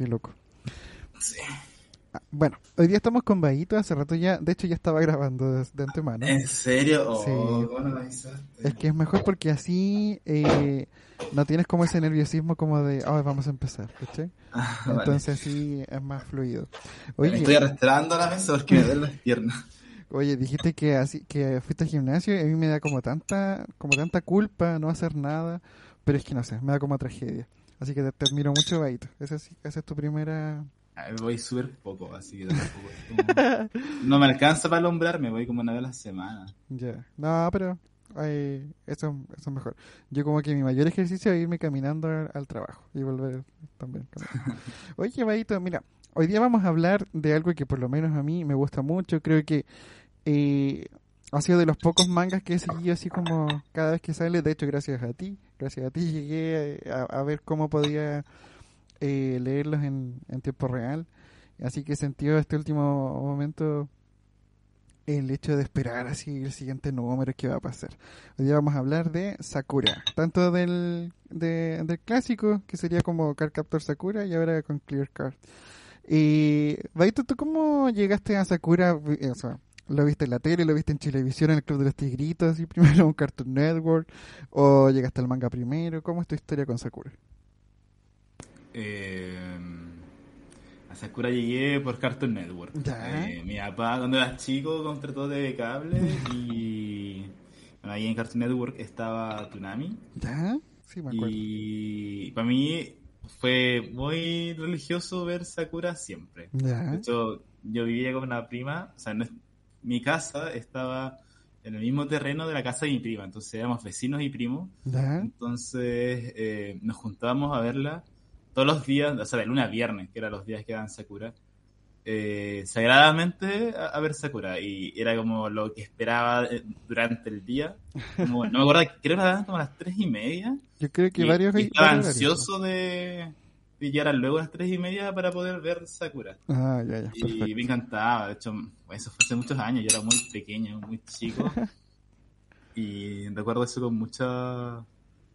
qué loco. Sí. Ah, Bueno, hoy día estamos con Baito, hace rato ya, de hecho ya estaba grabando de, de antemano. ¿En serio? Oh, Sí. Es que es mejor porque así eh, no tienes como ese nerviosismo como de, ah, vamos a empezar, ¿cachai? Ah, vale. Entonces así es más fluido. Me estoy arrastrando a la mesa porque me duelen las piernas. oye, dijiste que así que fuiste al gimnasio y a mí me da como tanta, como tanta culpa no hacer nada, pero es que no sé, me da como tragedia. Así que te, te admiro mucho, Baito. Esa, esa es tu primera... Ah, Voy súper poco, así que tampoco como- No me alcanza para alumbrarme, voy como una vez a la semana. Ya, no, pero ay, eso, eso es mejor. Yo como que mi mayor ejercicio es irme caminando al, al trabajo y volver también. Oye, Baito, mira, hoy día vamos a hablar de algo que por lo menos a mí me gusta mucho. Creo que eh, ha sido de los pocos mangas que he seguido así como cada vez que sale. De hecho, gracias a ti, gracias a ti llegué a, ver cómo podía eh, leerlos en, tiempo real. Así que he sentido este último momento el hecho de esperar así el siguiente número que va a pasar. Hoy día vamos a hablar de Sakura, tanto del, de- del clásico, que sería como Card Captor Sakura, y ahora con Clear Card. Y, Baito, ¿tú cómo llegaste a Sakura? ¿Lo viste en la tele, lo viste en televisión, en el Club de los Tigritos, y primero en Cartoon Network, o llegaste al manga primero? ¿Cómo es tu historia con Sakura? Eh, a Sakura llegué por Cartoon Network. Eh, mi papá, cuando era chico, contrató de cable y. Bueno, ahí en Cartoon Network estaba Tsunami. ¿Ya? Sí, me acuerdo. Y para mí fue muy religioso ver Sakura siempre. De hecho, yo vivía con una prima, o sea, no es- mi casa estaba en el mismo terreno de la casa de mi prima, entonces éramos vecinos y primos. Entonces eh, nos juntábamos a verla todos los días, o sea, de lunes a viernes, que eran los días que daban Sakura, eh, sagradamente a, a ver Sakura. Y era como lo que esperaba eh, durante el día. Como- no me acuerdo, creo que daban como a las tres y media. Yo creo que Y, varios... y estaba varios ansioso de, de llegar luego a las tres y media para poder ver Sakura. Ah, ya, ya, Y me encantaba, de hecho, eso fue hace muchos años, yo era muy pequeño, muy chico. y recuerdo eso con mucha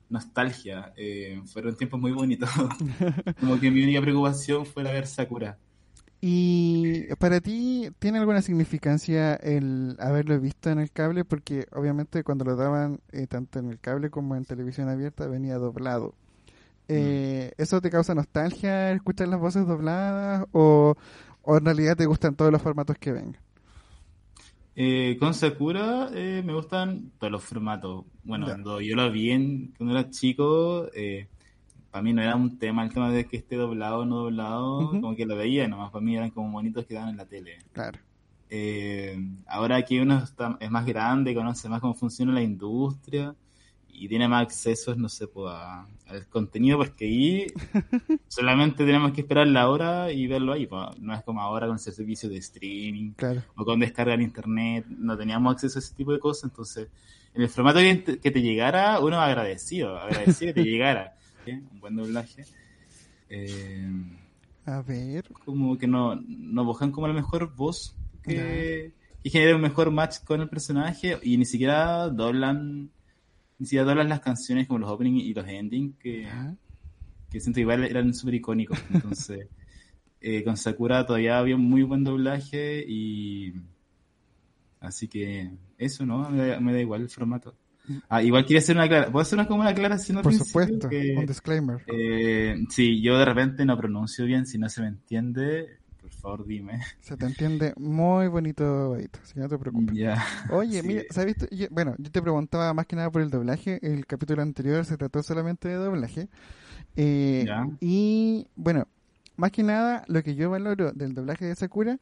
nostalgia. Eh, fueron tiempos muy bonitos. Como que mi única preocupación fue la ver Sakura. ¿Y para ti tiene alguna significancia el haberlo visto en el cable? Porque obviamente cuando lo daban eh, tanto en el cable como en televisión abierta venía doblado. Eh, ¿Eso te causa nostalgia escuchar las voces dobladas o, o en realidad te gustan todos los formatos que vengan? Eh, con Sakura eh, me gustan todos los formatos. Bueno, cuando yo lo vi en, cuando era chico, eh, para mí no era un tema el tema de que esté doblado o no doblado, como que lo veía nomás, para mí eran como bonitos que daban en la tele. Claro. Eh, ahora que uno está- es más grande, conoce más cómo funciona la industria y tiene más accesos, no sé, pues, a- al contenido, porque ahí solamente tenemos que esperar la hora y verlo ahí. pues. No es como ahora con ese servicio de streaming Claro. o con descarga en internet, no teníamos acceso a ese tipo de cosas, entonces en el formato que te, que te llegara, uno agradecido, agradecido que te llegara. ¿sí? Un buen doblaje. Eh, A ver. como que no, nos buscan como la mejor voz que, que genere un mejor match con el personaje y ni siquiera doblan ni siquiera doblan las canciones como los openings y los endings que, Ya. que siento que igual eran súper icónicos entonces eh, con Sakura todavía había un muy buen doblaje y así que eso no me da, me da igual el formato ah, igual quería hacer una aclaración ¿puedo hacer una, como una aclaración Por supuesto, Que- un disclaimer. eh, sí, yo de repente no pronuncio bien, si no se me entiende, favor dime. Se te entiende muy bonito, Baito, si no te preocupes. Oye, Sí. mira, ¿sabes? Yo- bueno, yo te preguntaba más que nada por el doblaje. El capítulo anterior se trató solamente de doblaje. Eh. Y bueno, más que nada, lo que yo valoro del doblaje de Sakura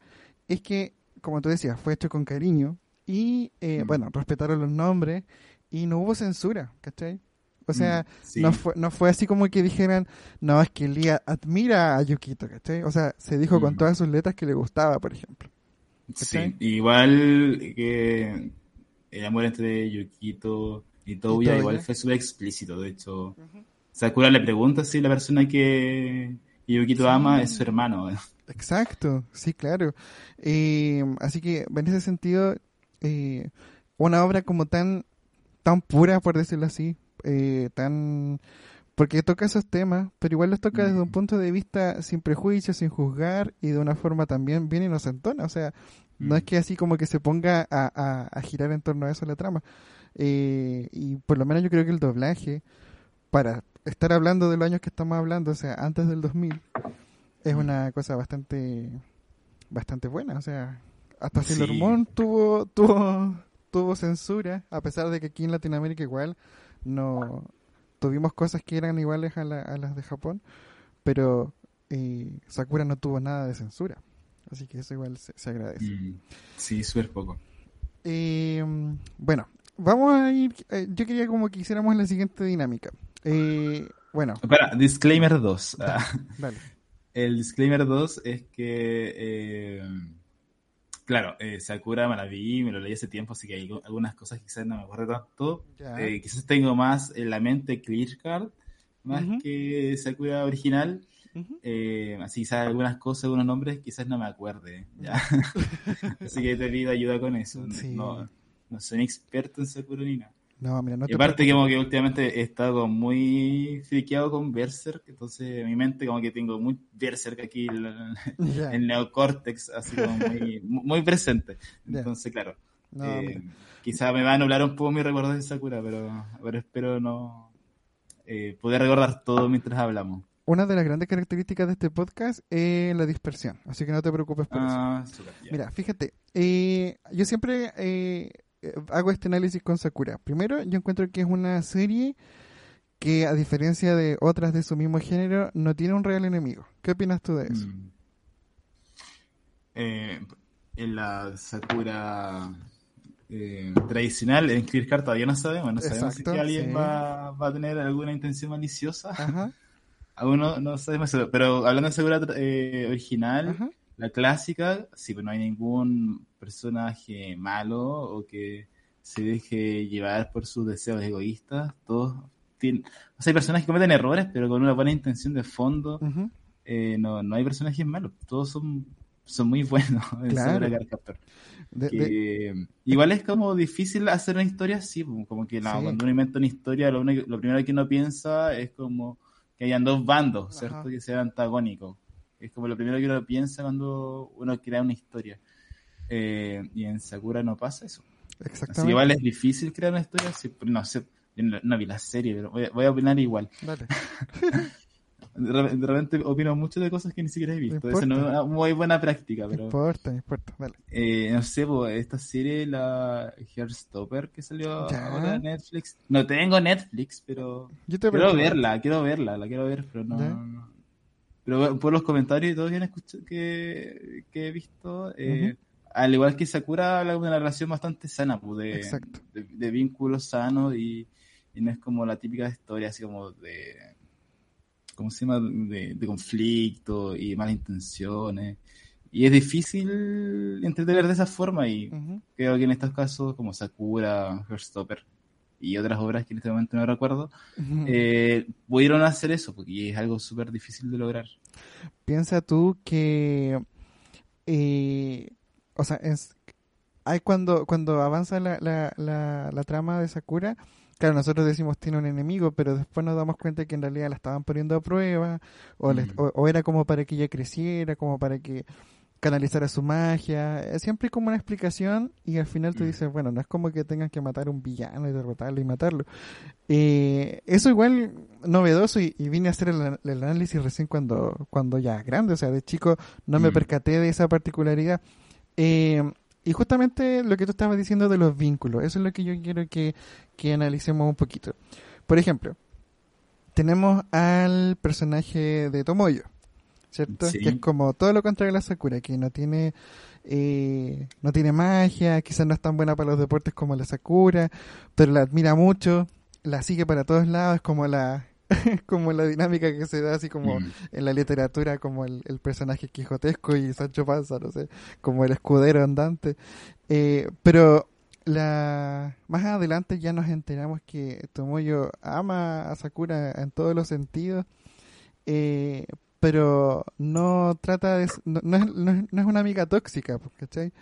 es que, como tú decías, fue hecho con cariño. Y eh, Mm. bueno, respetaron los nombres y no hubo censura, ¿cachai? O sea, Mm, sí. no, fue, no fue así como que dijeran, no, es que Lía admira a Yukito, ¿cachai? O sea, se dijo con Mm. todas sus letras que le gustaba, por ejemplo. Sí, igual que el amor entre Yukito y Touya Touya. igual fue súper explícito, de hecho. Sakura le pregunta si la persona que Yukito Sí. ama es su hermano. Exacto, sí, claro. Eh, así que en ese sentido, eh, una obra como tan, tan pura, por decirlo así, eh, tan porque toca esos temas, pero igual los toca desde un Mm. punto de vista sin prejuicios, sin juzgar y de una forma también bien inocentona. O sea, no Mm. es que así como que se ponga a, a- a girar en torno a eso la trama. Eh, y por lo menos yo creo que el doblaje, para estar hablando de los años que estamos hablando, o sea, antes del 2000, es Mm. una cosa bastante bastante buena. O sea, hasta Sí. Sailor Moon tuvo, tuvo, tuvo censura, a pesar de que aquí en Latinoamérica igual no tuvimos cosas que eran iguales a, la- a las de Japón, pero eh, Sakura no tuvo nada de censura. Así que eso igual se, se agradece. Mm. Sí, súper poco. Eh, bueno, vamos a ir. eh, yo quería como que hiciéramos la siguiente dinámica. Eh, bueno, Espera, disclaimer 2. Ah, dale. el disclaimer 2 es que, eh, claro, eh, Sakura me la vi, me lo leí hace tiempo, así que hay algunas cosas quizás no me acuerdo tanto. Eh, quizás tengo más en la mente Clear Card, más que Sakura original. Ujú. Eh, así quizás algunas cosas, algunos nombres, quizás no me acuerde. ¿ya? así que te pido ayuda con eso. Sí. No, no soy experto en Sakura ni nada. No, mira, no Y te aparte preocupes. como que últimamente he estado muy friqueado con Berserk, entonces en mi mente como que tengo muy Berserk aquí, el, el neocórtex, así como muy, muy presente. Entonces, claro, No, eh, quizá me va a nublar un poco mi recuerdo de Sakura, pero, pero espero no eh, poder recordar todo mientras hablamos. Una de las grandes características de este podcast es la dispersión, así que no te preocupes por eso. Ah. Mira, fíjate, eh, yo siempre hago este análisis con Sakura. Primero, yo encuentro que es una serie que, a diferencia de otras de su mismo género, no tiene un real enemigo. ¿Qué opinas tú de eso? Mm. Eh, en la Sakura eh, tradicional, en Clear Card todavía no sabemos, no sabemos Exacto, si alguien sí. va, va a tener alguna intención maliciosa. Ajá, Aún no, no sabemos eso. Pero hablando de Sakura eh, original, ajá. la clásica, sí, pues no hay ningún personaje malo o que se deje llevar por sus deseos egoístas. Todos tienen, o sea, hay personajes que cometen errores, pero con una buena intención de fondo. Eh, no, no hay personajes malos, todos son, son muy buenos Claro. De- Que, de- Igual es como difícil hacer una historia así, como que Sí. cuando uno inventa una historia, lo, único- lo primero que uno piensa es como que hayan dos bandos, ¿cierto? Que sean antagónicos. Es como lo primero que uno piensa cuando uno crea una historia. Eh, y en Sakura no pasa eso. Así exactamente. que igual es difícil crear una historia, sí, no sé, no, no vi la serie, pero voy a, voy a opinar igual. Dale. De re- de repente opino mucho de cosas que ni siquiera he visto. Eso no es una muy buena práctica, No pero importa, no importa. Eh, no sé, pues, esta serie, la Heartstopper que salió Ya. ahora en Netflix. No tengo Netflix, pero Yo te quiero verla, quiero verla, la quiero ver, pero no. Pero por los comentarios y todo escuchado- que, que he visto, eh, al igual que Sakura, habla de una relación bastante sana, pues, de, de, de vínculos sanos y, y no es como la típica historia así como de. ¿Cómo se llama? De, de conflicto y malas intenciones. Y es difícil entretener de esa forma y creo que en estos casos, como Sakura, Heartstopper y otras obras que en este momento no recuerdo, eh, pudieron hacer eso, porque es algo súper difícil de lograr. Piensa tú que, eh, o sea, es, hay cuando, cuando avanza la, la, la, la trama de Sakura, claro, nosotros decimos tiene un enemigo, pero después nos damos cuenta que en realidad la estaban poniendo a prueba, o, le- Mm. o, o era como para que ella creciera, como para que canalizara su magia, siempre como una explicación y al final tú Mm. dices, bueno, no es como que tengan que matar a un villano y derrotarlo y matarlo. Eh, eso igual novedoso y, y vine a hacer el, el análisis recién cuando, cuando ya grande, o sea, de chico no me Mm. percaté de esa particularidad. Eh, y justamente lo que tú estabas diciendo de los vínculos, eso es lo que yo quiero que, que analicemos un poquito. Por ejemplo, tenemos al personaje de Tomoyo, ¿cierto? Sí. Que es como todo lo contrario a la Sakura, que no tiene eh, no tiene magia, quizás no es tan buena para los deportes como la Sakura, pero la admira mucho, la sigue para todos lados, es como la como la dinámica que se da así como Mm. en la literatura como el, el personaje quijotesco y Sancho Panza, no sé, como el escudero andante. Eh, pero la más adelante ya nos enteramos que Tomoyo ama a Sakura en todos los sentidos, eh, pero no trata de... No, no es, no es- no es una amiga tóxica, pues, ¿cachai?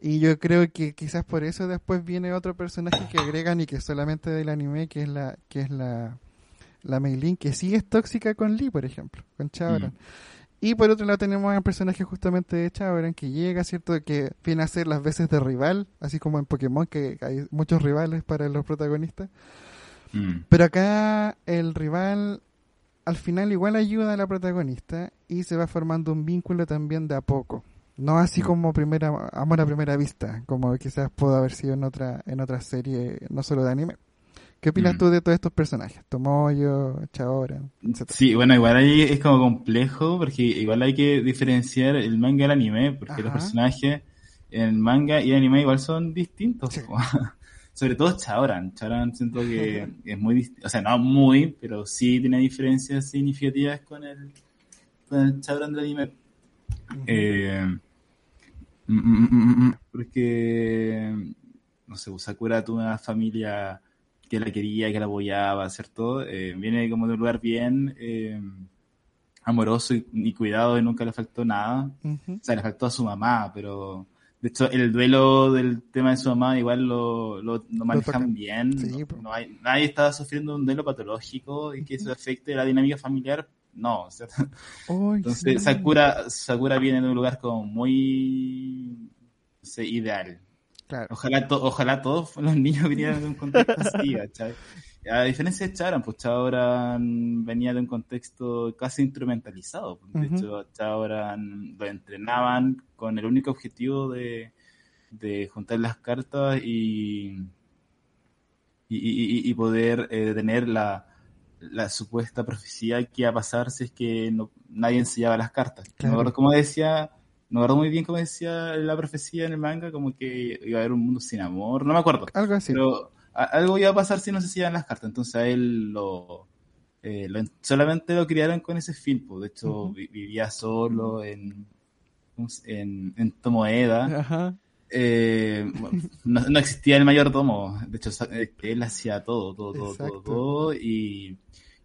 Y yo creo que quizás por eso después viene otro personaje que agregan y que solamente del anime, que es la que es la la Meilin, que sí es tóxica con Lee, por ejemplo, con Chaoran. Mm. Y por otro lado tenemos a personaje justamente de Chaoran que llega, ¿cierto? Que viene a ser las veces de rival, así como en Pokémon, que hay muchos rivales para los protagonistas. Mm. Pero acá el rival al final igual ayuda a la protagonista y se va formando un vínculo también de a poco. No así Mm. como primera amor a primera vista, como quizás pudo haber sido en otra en otra serie, no solo de anime. ¿Qué opinas Mm. tú de todos estos personajes? Tomoyo, Chaoran, etcétera. Sí, bueno, igual ahí es como complejo porque igual hay que diferenciar el manga y el anime porque los personajes en el manga y el anime igual son distintos. Sí. Sobre todo Chaoran. Chaoran siento que es muy distinto, o sea, no muy, pero sí tiene diferencias significativas con el, con el Chaoran del anime. Eh, mm, mm, mm, mm, porque, no sé, Sakura tuvo una familia que la quería, que la apoyaba, ¿cierto? Eh, viene como de un lugar bien eh, amoroso y, y cuidado y nunca le faltó nada. O sea, le faltó a su mamá, pero de hecho el duelo del tema de su mamá igual lo, lo, lo manejan bien. Sí, No- hay, nadie está sufriendo un duelo patológico y que eso afecte la dinámica familiar. No, o sea, Ay, entonces sí. Sakura, Sakura viene de un lugar como muy no sé, ideal. Claro. Ojalá, to- ojalá todos los niños vinieran de un contexto así, ¿cachai? A diferencia de Charan, pues Charan venía de un contexto casi instrumentalizado. pues, De hecho, Charan lo entrenaban con el único objetivo de, de juntar las cartas y, y, y- y poder eh, detener la, la supuesta profecía que iba a pasar si es que no, nadie enseñaba las cartas. Claro. cómo decía, no me acuerdo muy bien cómo decía la profecía en el manga, como que iba a haber un mundo sin amor, no me acuerdo. Algo así. Pero a- algo iba a pasar si no se hacían las cartas. Entonces a él lo, eh, lo- solamente lo criaron con ese fin. pues. De hecho, vivía solo en, ¿cómo se- en, en Tomoeda. Ajá. Eh, no, no existía el mayordomo. De hecho, eh, él hacía todo, todo, todo, todo, todo. Y,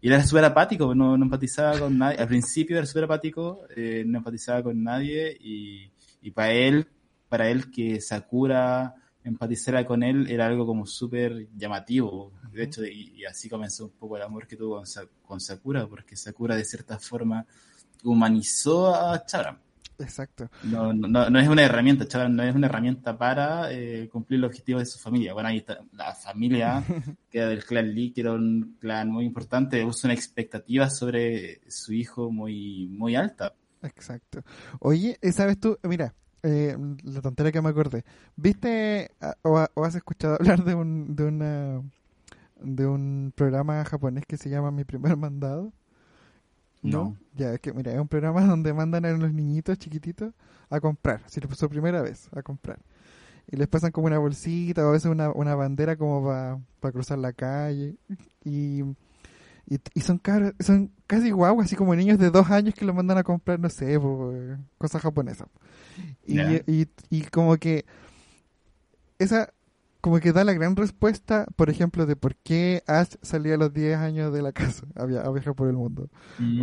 y era súper apático, no, no empatizaba con nadie. Al principio era súper apático, eh, no empatizaba con nadie. Y, y para él, para él que Sakura empatizara con él era algo como súper llamativo. De hecho, y, y así comenzó un poco el amor que tuvo con, con Sakura, porque Sakura de cierta forma humanizó a Chara. Exacto. No, no, no es una herramienta, chaval, no es una herramienta para eh, cumplir los objetivos de su familia. Bueno, ahí está la familia, que era del clan Lee, que era un clan muy importante, puso una expectativa sobre su hijo muy, muy alta. Exacto. Oye, eh, ¿sabes tú? Mira, eh, la tontera que me acordé. ¿Viste ah, o, o has escuchado hablar de un, de una de un programa japonés que se llama Mi Primer Mandado? No. Ya, es que mira, es un programa donde mandan a los niñitos chiquititos a comprar, si es su primera vez, a comprar. Y les pasan como una bolsita o a veces una, una bandera como para cruzar la calle. Y, y, y son caros, son casi guaguas, así como niños de dos años que lo mandan a comprar, no sé, eh, cosas japonesas. Y, y como que esa como que da la gran respuesta, por ejemplo, de por qué Ash salía a los 10 años de la casa a, via- a viajar por el mundo.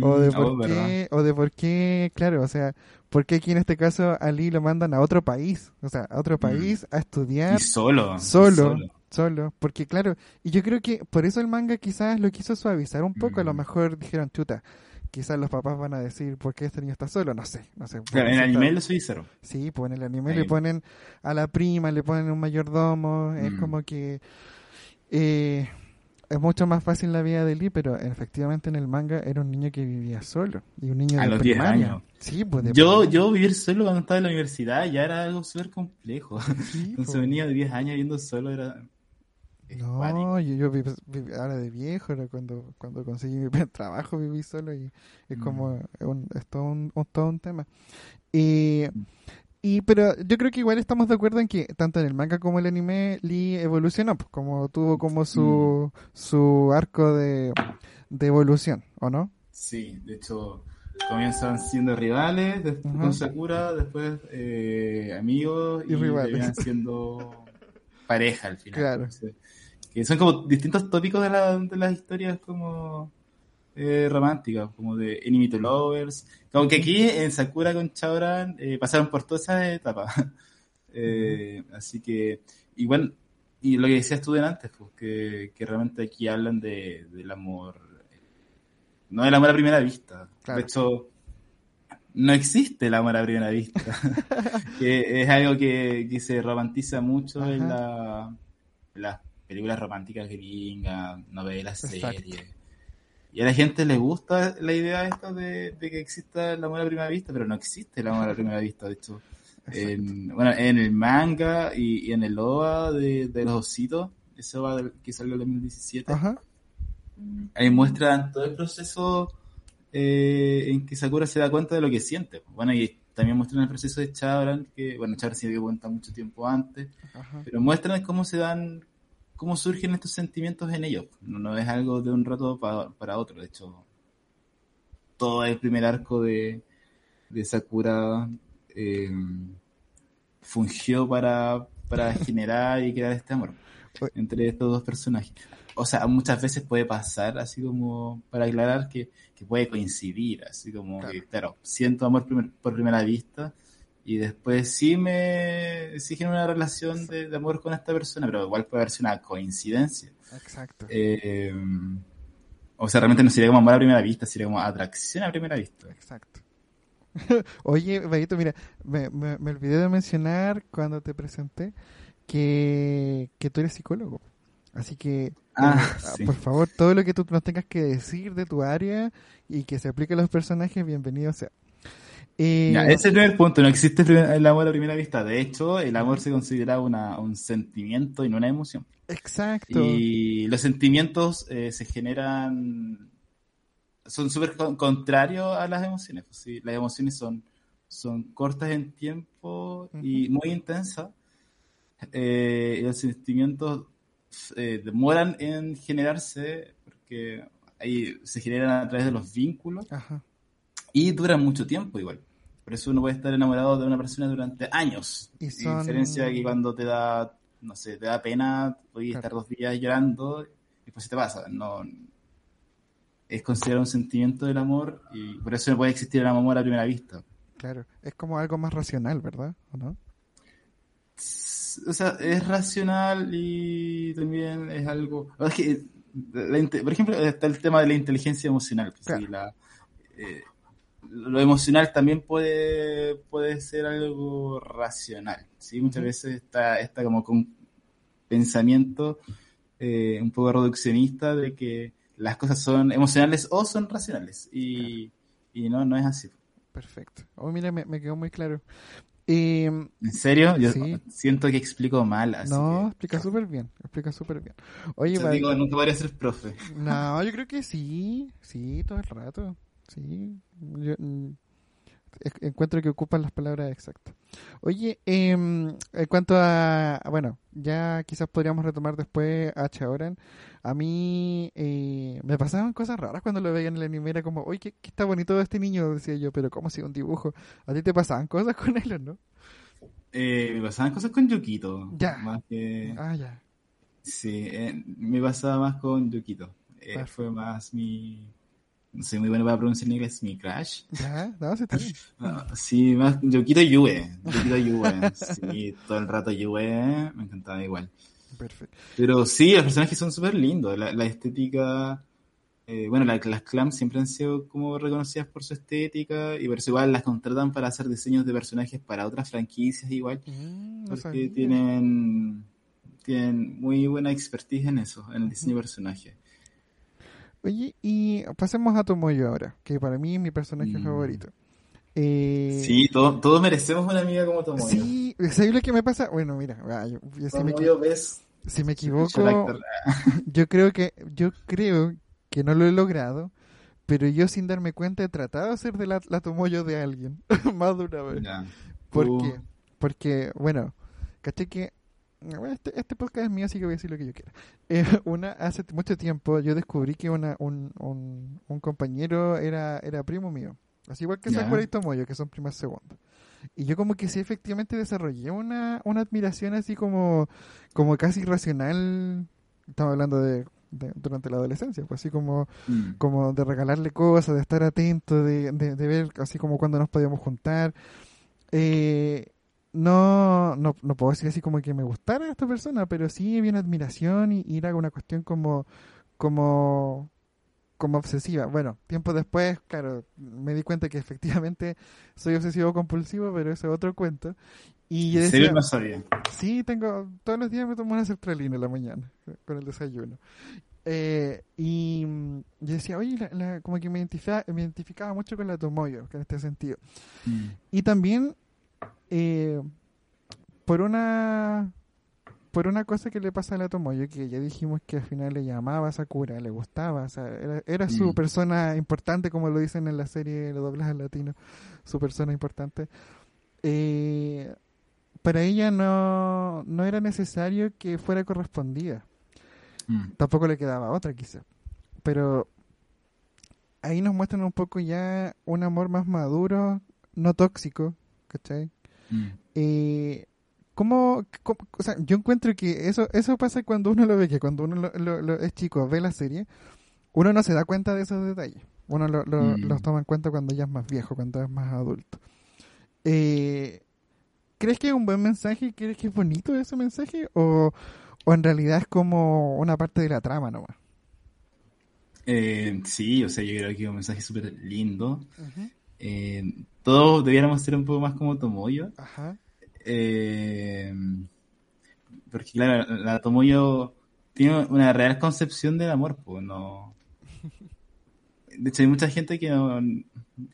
O de Mm, por oh, ¿verdad? qué, o de por qué, claro, o sea, por qué aquí en este caso a Lee lo mandan a otro país, o sea, a otro país a estudiar Mm. Y solo. y solo, solo, porque claro, y yo creo que por eso el manga quizás lo quiso suavizar un poco, a lo Mm. mejor dijeron, chuta, quizás los papás van a decir, ¿por qué este niño está solo? No sé, no sé. Claro, en el anime lo cero. Sí, pues en el anime Ahí. le ponen a la prima, le ponen un mayordomo, es Mm. como que eh, es mucho más fácil la vida de Lee, pero efectivamente en el manga era un niño que vivía solo y un niño A de los 10 primaria. años. Sí, pues de Yo, primaria. yo vivir solo cuando estaba en la universidad ya era algo súper complejo. Sí, Entonces pues. venía de 10 años viviendo solo, era... No, yo, yo viví, viví- ahora de viejo, era cuando, cuando conseguí mi primer trabajo viví solo y es Mm. como, es, un- es todo, un, un- todo un tema. Y, y, pero yo creo que igual estamos de acuerdo en que tanto en el manga como el anime Lee evolucionó, pues, como tuvo como su, su arco de, de evolución, ¿o no? Sí, de hecho comienzan siendo rivales, después Ajá. con Sakura, después eh, amigos Y y, rivales. siendo pareja al final. Claro. Entonces, que son como distintos tópicos de, la- de las historias como eh, románticas, como de Enemy to Lovers. Como que aquí en Sakura con Chaoran eh, pasaron por todas esas etapas. Eh, Así que, igual, y lo que decías tú de antes, pues, que, que realmente aquí hablan de, del amor no el amor a primera vista. Claro. De hecho, no existe el amor a primera vista. que es algo que, que se romantiza mucho en, la- en las películas románticas gringas, novelas, Exacto. series. Y a la gente le gusta la idea esta de, de que exista el amor a primera vista, pero no existe el amor a primera vista. De hecho, en, bueno, en el manga y, y en el OVA de, de los ositos, ese del- que salió en el 2017, Ajá. ahí muestran todo el proceso eh, en que Sakura se da cuenta de lo que siente. Bueno, y también muestran el proceso de Chabran, que, bueno, Chabran se dio cuenta mucho tiempo antes, Ajá. pero muestran cómo se dan, cómo surgen estos sentimientos en ellos. No, no es algo de un rato pa- para otro, de hecho, todo el primer arco de, de Sakura eh, fungió para, para generar y crear este amor entre estos dos personajes. O sea, muchas veces puede pasar, así como para aclarar que, que puede coincidir, así como Claro. que, claro, siento amor primer- por primera vista y después sí me sí genero una relación de, de amor con esta persona, pero igual puede haberse una coincidencia. Exacto. Eh, o sea, realmente no sería como amor a primera vista, sería como atracción a primera vista. Exacto. Oye, Vallito, mira, me, me, me olvidé de mencionar cuando te presenté que, que tú eres psicólogo. Así que, Ah, sí. por favor, todo lo que tú nos tengas que decir de tu área y que se aplique a los personajes, bienvenido sea. Eh, Ya, ese es el primer punto, no existe el amor a primera vista. De hecho, el amor se considera una, un sentimiento y no una emoción. exacto. Y los sentimientos eh, se generan, son súper con- contrarios a las emociones. pues, sí. Las emociones son, son cortas en tiempo y muy intensas. Eh, los sentimientos eh, demoran en generarse porque ahí se generan a través de los vínculos Ajá. y duran mucho tiempo igual. Por eso uno puede estar enamorado de una persona durante años. Y son- diferencia que cuando te da, no sé, te da pena, puedes Claro. estar dos días llorando y después se te pasa. No, es considerado un sentimiento del amor y por eso no puede existir el amor a primera vista. Claro. Es como algo más racional, ¿verdad? ¿O no? O sea, es racional y también es algo... Es que, la inte- por ejemplo, está el tema de la inteligencia emocional. pues, Claro. sí, la- eh, lo emocional también puede, puede ser algo racional. ¿sí? Muchas veces está, está como con pensamiento eh, un poco reduccionista de que las cosas son emocionales o son racionales. Y, y no, no es así. Perfecto. Oh, mira, me, me quedó muy claro. Eh, ¿En serio? Yo Sí. siento que explico mal. Así no, que- explica súper bien. Explica súper bien. Oye, Yo digo, nunca podría ser profe. No, yo creo que sí, sí, todo el rato, sí. Yo, mm, encuentro que ocupan las palabras exactas. Oye, em, en cuanto a, bueno, ya quizás podríamos retomar después a Chaoran. A mí eh, me pasaban cosas raras cuando lo veía en el anime, era como, oye, qué, qué está bonito este niño, decía yo, pero ¿cómo si un dibujo? ¿A ti te pasaban cosas con él o no? Eh, me pasaban cosas con Yukito. Ya. Más que... Ah, ya, Sí, eh, me pasaba más con Yukito. Eh, fue más mi... No soy muy bueno para pronunciar en inglés, mi crush. ya, no, sí está bien. Sí, más Yukito Yue. Yukito Yue. Sí, todo el rato Yue. Me encantaba igual. Perfecto. Pero sí, los personajes son súper lindos. La, la estética... eh, bueno, la- las clams siempre han sido como reconocidas por su estética y por eso igual las contratan para hacer diseños de personajes para otras franquicias igual. Mm, porque sabía. tienen, tienen muy buena expertise en eso, en el diseño de personajes. Oye, y pasemos a Tomoyo ahora, que para mí es mi personaje Mm. favorito. Eh, Sí, todo- todos merecemos una amiga como Tomoyo. Sí, ¿sabes lo que me pasa? Bueno, mira, ah, yo- yo si, me, ves si equivoco, yo creo que yo creo que no lo he logrado, pero yo sin darme cuenta he tratado de ser de la, la Tomoyo de alguien, más de una vez. ¿Por qué? Porque, bueno, caché que bueno, este, este podcast es mío, así que voy a decir lo que yo quiera. Eh, una, hace mucho tiempo yo descubrí que una, un, un, un compañero era, era primo mío. Así igual que Ya. Sakura y Tomoyo, que son primas segundas. Y yo como que sí efectivamente desarrollé una, una admiración así como, como casi irracional. Estamos hablando de, de- durante la adolescencia, pues así como, Mm. como de regalarle cosas, de estar atento, de, de, de ver así como cuando nos podíamos juntar. Eh, no, no, no puedo decir así como que me gustara esta persona, pero sí había una admiración y, y era una cuestión como, como, como obsesiva. Bueno, tiempo después, claro, me di cuenta que efectivamente soy obsesivo compulsivo, pero ese es otro cuento. Y yo decía, no sabía. Sí, tengo, todos los días me tomo una sertralina en la mañana con el desayuno. Eh, y mm, yo decía, oye, la- la- como que me identificaba, me identificaba mucho con la Tomoyo, en este sentido. Mm. Y también eh, por una por una cosa que le pasa a la Tomoyo, que ya dijimos que al final le llamaba a Sakura, le gustaba, o sea, era, era su Mm. persona importante, como lo dicen en la serie, lo doblas al latino, su persona importante. Eh, para ella no, no era necesario que fuera correspondida Mm. tampoco le quedaba otra quizá. Pero ahí nos muestran un poco ya un amor más maduro, no tóxico, ¿cachai? Mm. Eh, ¿cómo, cómo- o sea, yo encuentro que eso eso pasa cuando uno lo ve, que cuando uno lo- lo- lo- es chico, ve la serie, uno no se da cuenta de esos detalles. Uno lo- Mm. los toma en cuenta cuando ya es más viejo, cuando es más adulto. Eh, ¿Crees que es un buen mensaje? ¿Crees que es bonito ese mensaje? ¿O, o en realidad es como una parte de la trama nomás? Eh, sí, o sea, yo creo que es un mensaje súper lindo. Eh, todos debiéramos ser un poco más como Tomoyo. Ajá. Eh, porque, claro, la Tomoyo tiene una real concepción del amor, pues no. De hecho, hay mucha gente que no.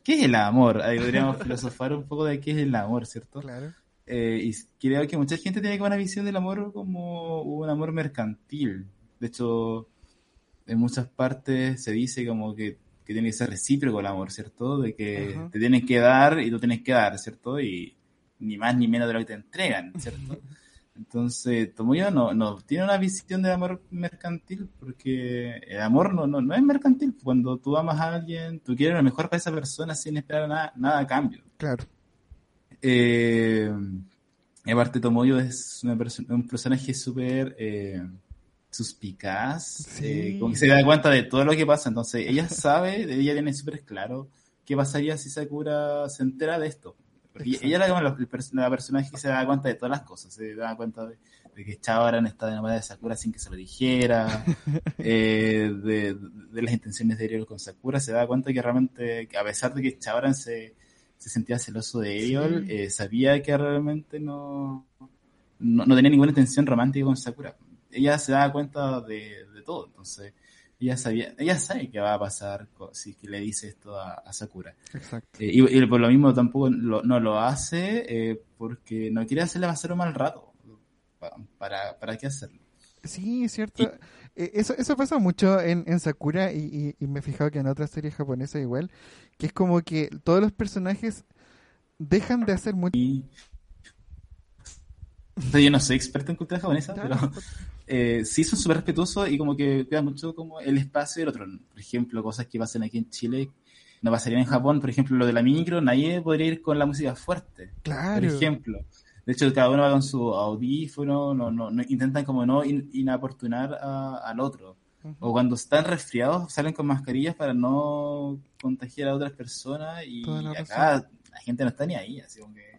¿Qué es el amor? Ahí podríamos filosofar un poco de qué es el amor, ¿cierto? Claro. Eh, y creo que mucha gente tiene como una visión del amor como un amor mercantil. De hecho, en muchas partes se dice como que, que tiene que ser recíproco el amor, ¿cierto? De que Ajá. te tienen que dar y tú tienes que dar, ¿cierto? Y ni más ni menos de lo que te entregan, ¿cierto? Entonces, Tomoyo no, no tiene una visión del amor mercantil, porque el amor no, no, no es mercantil. Cuando tú amas a alguien, tú quieres lo mejor para esa persona sin esperar nada, nada a cambio. Claro. Eh, aparte, Tomoyo es una un personaje súper eh, suspicaz, Sí. eh, como que se da cuenta de todo lo que pasa. Entonces, ella sabe, ella tiene súper claro qué pasaría si Sakura se entera de esto. Porque Exacto. ella como la, la personaje que se da cuenta de todas las cosas. Se da cuenta de, de que Chabaran está enamorada de Sakura sin que se lo dijera, eh, de, de las intenciones de Eriol con Sakura. Se da cuenta que realmente, que a pesar de que Chabaran se, se sentía celoso de Eriol, Sí. eh, sabía que realmente no, no, no tenía ninguna intención romántica con Sakura. Ella se da cuenta de, de todo, entonces ella sabía, ella sabe qué va a pasar si que le dice esto a, a Sakura. Exacto. Eh, y, y por lo mismo tampoco lo- no lo hace eh, porque no quiere hacerle pasar un mal rato. Pa- ¿Para, para qué hacerlo? Sí, es cierto. Eh, Eso, eso pasa mucho en, en Sakura y, y- y me he fijado que en otras series japonesas igual, que es como que todos los personajes dejan de hacer mucho. Y, yo no soy experto en cultura japonesa, pero eh, sí son súper respetuosos y como que cuidan mucho como el espacio del otro. Por ejemplo, cosas que pasan aquí en Chile no pasarían en Japón. Por ejemplo, lo de la micro, nadie podría ir con la música fuerte. Por Claro. ejemplo. De hecho, cada uno va con su audífono, no, no, no- intentan como no in- inaportunar a- al otro. Ujú. O cuando están resfriados, salen con mascarillas para no contagiar a otras personas y la acá la gente no está ni ahí, así como que...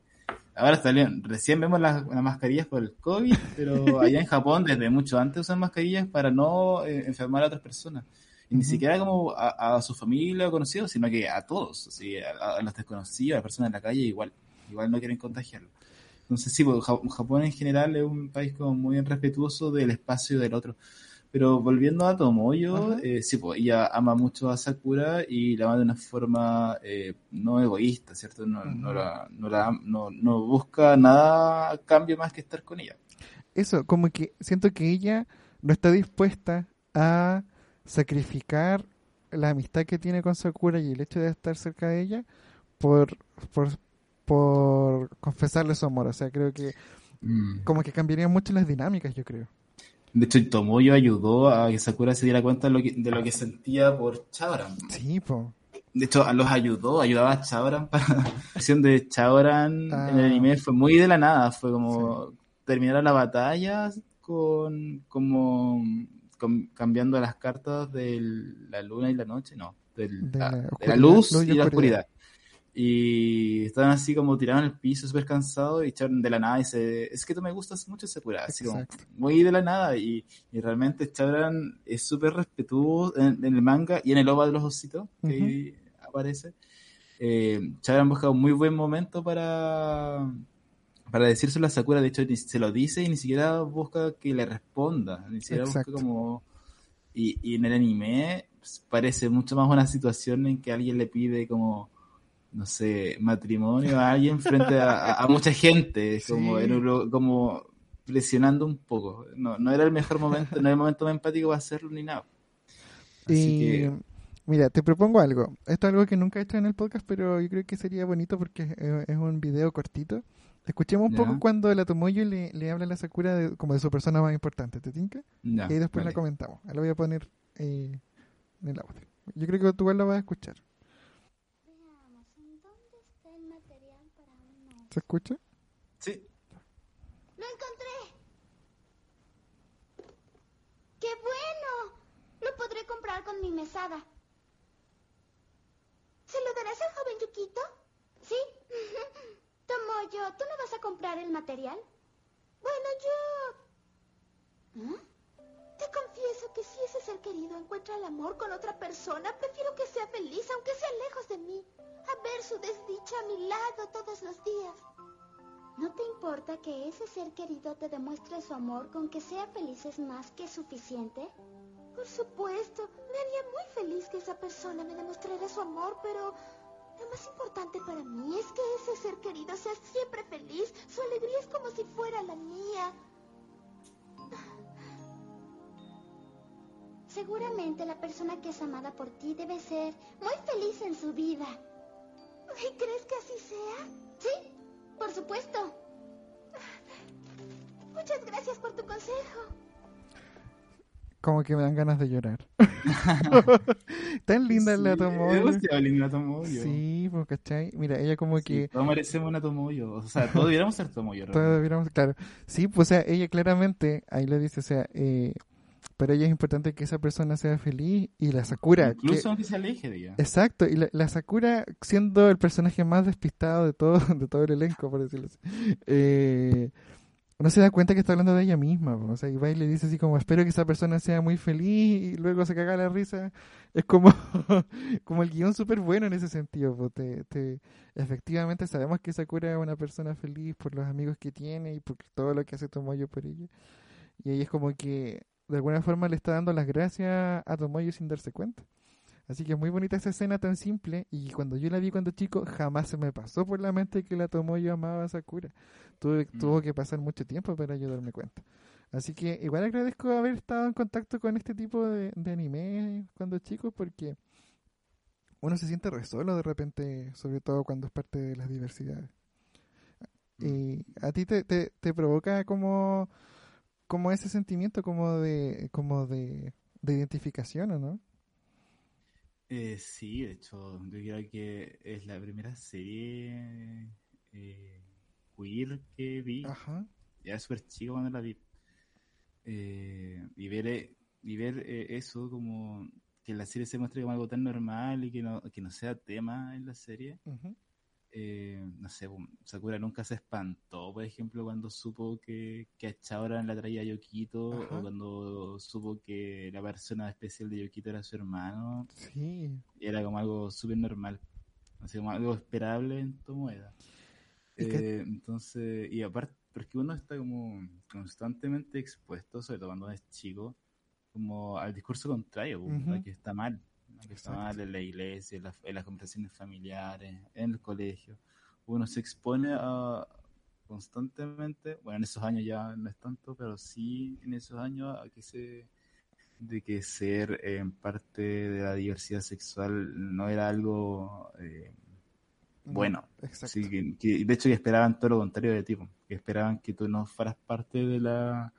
Ahora está bien, recién vemos las, las mascarillas por el COVID, pero allá en Japón desde mucho antes usan mascarillas para no eh, enfermar a otras personas. Y ni siquiera como a, a su familia o conocidos, sino que a todos, así, a, a los desconocidos, a las personas en la calle, igual, igual no quieren contagiarlo. Entonces sí, pues, Ja- Japón en general es un país como muy respetuoso del espacio del otro. Pero volviendo a Tomoyo, eh, sí, pues ella ama mucho a Sakura y la ama de una forma eh, no egoísta, ¿cierto? No, no, la, no, la- no, no busca nada a cambio más que estar con ella. Eso, como que siento que ella no está dispuesta a sacrificar la amistad que tiene con Sakura y el hecho de estar cerca de ella por, por, por confesarle su amor. O sea, creo que como que cambiarían mucho las dinámicas, yo creo. De hecho, Tomoyo ayudó a que Sakura se diera cuenta de lo que, de lo que sentía por Chaoran. Sí, po. De hecho, los ayudó, ayudaba a Chaoran para la versión de Chaoran Ah. en el anime fue muy de la nada, fue como terminar la batalla con como con- cambiando las cartas de la luna y la noche, no, del- De la, la de la oscuridad, luz y la oscuridad. Y estaban así como tirados en el piso, súper cansados, y echaron de la nada y dice, es que tú me gustas mucho Sakura, así como muy de la nada. Y, y realmente Chabran es súper respetuoso en, en el manga y en el OVA de los ositos, que ahí aparece. Eh, Chabran busca un muy buen momento para, para decírselo a Sakura, de hecho se lo dice y ni siquiera busca que le responda, ni siquiera Exacto. busca como... Y, y en el anime pues, parece mucho más una situación en que alguien le pide como, no sé, matrimonio a alguien frente a, a- a mucha gente, Sí. como, en un como presionando un poco. No, no era el mejor momento, no era el momento más empático para hacerlo ni nada. Así Y que, mira, te propongo algo. Esto es algo que nunca he hecho en el podcast, pero yo creo que sería bonito porque es, un video cortito. Escuchemos un poco cuando la Tomoyo le, le habla a la Sakura de- como de su persona más importante, ¿te tinca? y ahí después la comentamos. Ahí lo voy a poner eh, en el audio. Yo creo que tú igual lo vas a escuchar. Veamos, ¿en dónde está el material para uno? ¿Se escucha? Sí, ¡Lo encontré! ¡Qué bueno! Lo podré comprar con mi mesada. ¿Se lo darás al joven Yukito? Sí. Tomoyo, ¿tú no vas a comprar el material? Bueno, yo... ¿Ah? Te confieso que si ese ser querido encuentra el amor con otra persona, prefiero que sea feliz, aunque sea lejos de mí. A ver su desdicha a mi lado todos los días. ¿No te importa que ese ser querido te demuestre su amor con que sea feliz es más que suficiente? Por supuesto, me haría muy feliz que esa persona me demostrara su amor, pero lo más importante para mí es que ese ser querido sea siempre feliz. Su alegría es como si fuera la mía. Seguramente la persona que es amada por ti debe ser muy feliz en su vida. ¿Y crees que así sea? Sí, por supuesto. Muchas gracias por tu consejo. Como que me dan ganas de llorar. Tan linda es la Sí, Tomoyo. Es demasiado linda Tomoyo. Sí, pues, ¿cachai? Mira, ella como Sí, que... todos merecemos una Tomoyo. O sea, todos debiéramos ser Tomoyo. Todos debiéramos- claro. Sí, pues, o sea, ella claramente, ahí lo dice, o sea, eh, para ella es importante que esa persona sea feliz y la Sakura, que- Incluso aunque se aleje de ella. exacto, y la, la Sakura siendo el personaje más despistado de todo, de todo el elenco, por decirlo así, eh, no se da cuenta que está hablando de ella misma, o sea, y va y le dice así como, espero que esa persona sea muy feliz y luego se caga la risa, es como, como el guion súper bueno en ese sentido, po, te, te, efectivamente sabemos que Sakura es una persona feliz por los amigos que tiene y por todo lo que hace Tomoyo por ella, y ahí es como que de alguna forma le está dando las gracias a Tomoyo sin darse cuenta. Así que es muy bonita esa escena tan simple y cuando yo la vi cuando chico jamás se me pasó por la mente que la Tomoyo amaba a Sakura. Tuve, Mm. Tuvo que pasar mucho tiempo para yo darme cuenta. Así que igual agradezco haber estado en contacto con este tipo de, de anime cuando chico porque uno se siente re solo de repente, sobre todo cuando es parte de las diversidades. Mm. Y a ti te, te, te provoca como, como ese sentimiento como de, como de, de identificación, ¿o no? Eh, sí, de hecho, yo creo que es la primera serie eh, queer que vi. Ajá. Ya súper chico cuando la vi. Eh, y ver, eh, y ver eso como que la serie se muestre como algo tan normal y que no, que no sea tema en la serie. ujú. Eh, no sé, Sakura nunca se espantó, por ejemplo, cuando supo que, que a Chaoran la traía Yokito, Ajá. o cuando supo que la persona especial de Yokito era su hermano. Sí. Era como algo súper normal, así como algo esperable en Tomoeda. Y que- Eh, entonces, y aparte, porque uno está como constantemente expuesto, sobre todo cuando es chico, como al discurso contrario, a que está mal, mal en la iglesia, en, la- en las conversaciones familiares, en el colegio. Uno se expone a constantemente, bueno, en esos años ya no es tanto, pero sí en esos años a que se de que ser eh, parte de la diversidad sexual no era algo eh, No, bueno. Exacto. Sí, que, que- de hecho que esperaban todo lo contrario de ti, que esperaban que tú no fueras parte de la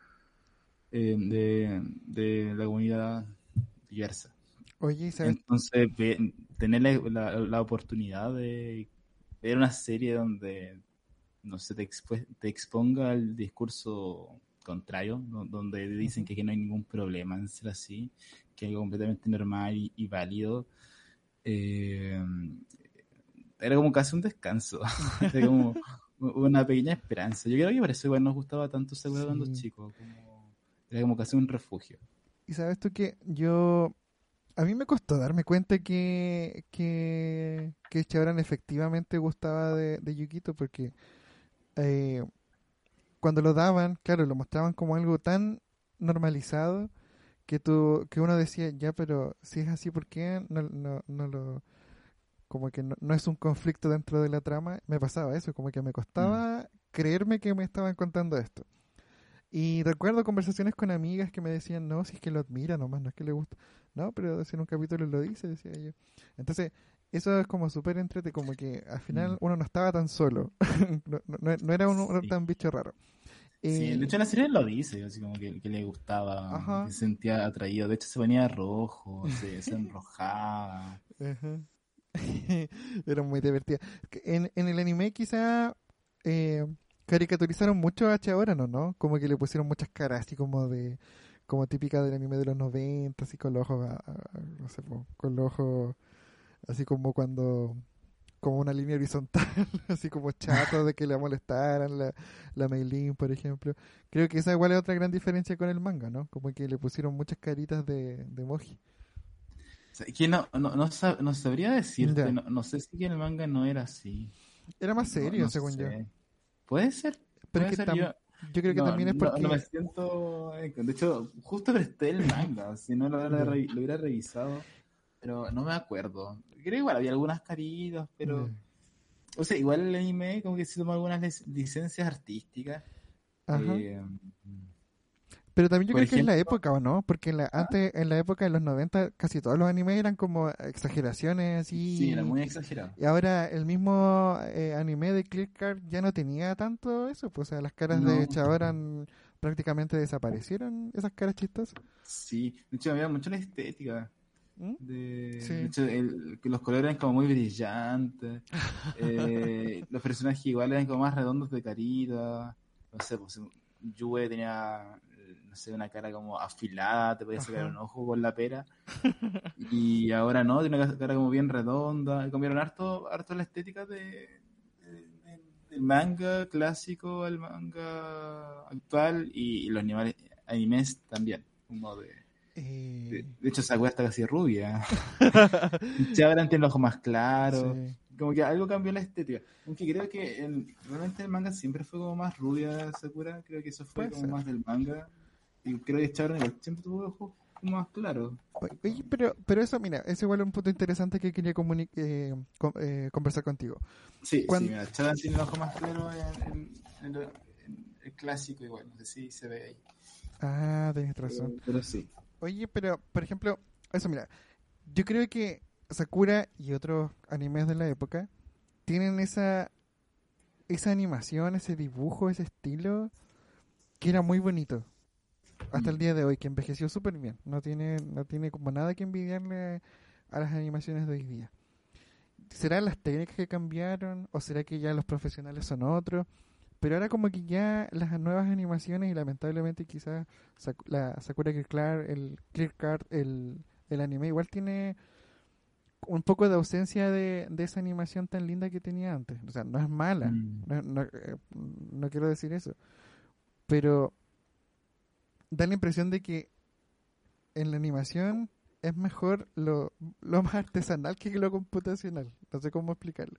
eh, de, de la comunidad diversa. Oye, ¿y ¿sabes? Entonces, tener la, la- la oportunidad de ver una serie donde no se te, exponga al discurso contrario, do- donde dicen que, que no hay ningún problema en ser así, que es algo completamente normal y, y válido, eh, era como casi un descanso. era como una pequeña esperanza. Yo creo que por eso igual nos gustaba tanto ese juego cuando Sí. chicos. Como, era como casi un refugio. Y sabes tú que yo. A mí me costó darme cuenta que. que. que Chabran efectivamente gustaba de, de Yukito porque. eh, cuando lo daban, claro, lo mostraban como algo tan normalizado que tú que uno decía, ya, pero si es así, ¿por qué no, no, no lo. como que no, no es un conflicto dentro de la trama? Me pasaba eso, como que me costaba creerme que me estaban contando esto. Y recuerdo conversaciones con amigas que me decían, no, si es que lo admira nomás, no es que le gusta. No, pero si en un capítulo lo dice, decía yo. Entonces, eso es como súper entrete, como que al final Mm. uno no estaba tan solo. no, no- no era un, un Sí. tan bicho raro. Sí, Eh, de hecho en la serie lo dice, así como que, que le gustaba, Ajá. que se sentía atraído. De hecho se ponía rojo, se, se enrojaba. Ajá. Era muy divertida. En, en el anime quizá eh, caricaturizaron mucho a Chaorano, ¿no? Como que le pusieron muchas caras así como de como típica del anime de los 90, así con los ojos, a- a- no sé, con los ojos así como cuando como una línea horizontal, así como chato de que le molestaran la, la Meilin, por ejemplo. Creo que esa igual es otra gran diferencia con el manga, ¿no? Como que le pusieron muchas caritas de, de sea, que no, no, no, sab- no sabría decirte, no, no sé si en el manga no era así. Era más serio, según yo. Puede ser, Pero puede es que ser. tam- Yo, Yo creo que no, también es no- porque... no me siento... eh, De hecho, justo presté el manga, si no lo hubiera, lo revisado, pero no me acuerdo. Creo que igual había algunas caritas, pero... O sea, igual el anime como que se tomó algunas lic- licencias artísticas. Ajá. Eh, Pero también yo creo que es la época, ¿o no? Porque en la, ¿Ah? antes, en la época de los 90, casi todos los animes eran como exageraciones así. sí, era muy exagerado. Y ahora el mismo eh, anime de Clear Card ya no tenía tanto eso, pues o sea, las caras de No. Chaoran prácticamente desaparecieron, esas caras chistosas. Sí, de hecho había mucho la estética. ¿Mm? De, Sí. de hecho, el- que los colores eran como muy brillantes. eh, los personajes igual eran como más redondos de carita. No sé, pues Yue tenía, no sé, una cara como afilada, te podía sacar un ojo con la pera. Y ahora no, tiene una cara como bien redonda. Cambiaron harto, harto la estética de, de- de- del manga clásico al manga actual y, y los animales, animes también. Como de, Eh, de, hecho, Sakura está casi rubia. Chabran tiene los ojos más claros. sí. Como que algo cambió la estética. Aunque creo que el- realmente el manga siempre fue como más rubia Sakura. Creo que eso fue Puede como ser. más del manga. Y creo que Chabran igual siempre tuvo ojos como más claros. Oye, pero, pero eso, mira, es igual un punto interesante que quería eh, eh, conversar contigo. Sí, Cuan- sí, mira, tiene el ojo más claro en, en- en lo- en el clásico igual. No sé si se ve ahí. Ah, tenés razón. Pero, pero sí. Oye, pero, por ejemplo, eso mira, yo creo que Sakura y otros animes de la época tienen esa esa animación, ese dibujo, ese estilo que era muy bonito. Hasta el Mm. día de hoy, que envejeció súper bien. No tiene, no tiene como nada que envidiarle a las animaciones de hoy día. ¿Serán las técnicas que cambiaron? ¿O será que ya los profesionales son otros? Pero ahora como que ya las nuevas animaciones y lamentablemente quizás la Sakura Clear Card, el Clear Card, el, el anime igual tiene un poco de ausencia de, de esa animación tan linda que tenía antes. O sea, no es mala, Mm. no, no, eh, no quiero decir eso, pero da la impresión de que en la animación es mejor lo, lo más artesanal que lo computacional. No sé cómo explicarlo.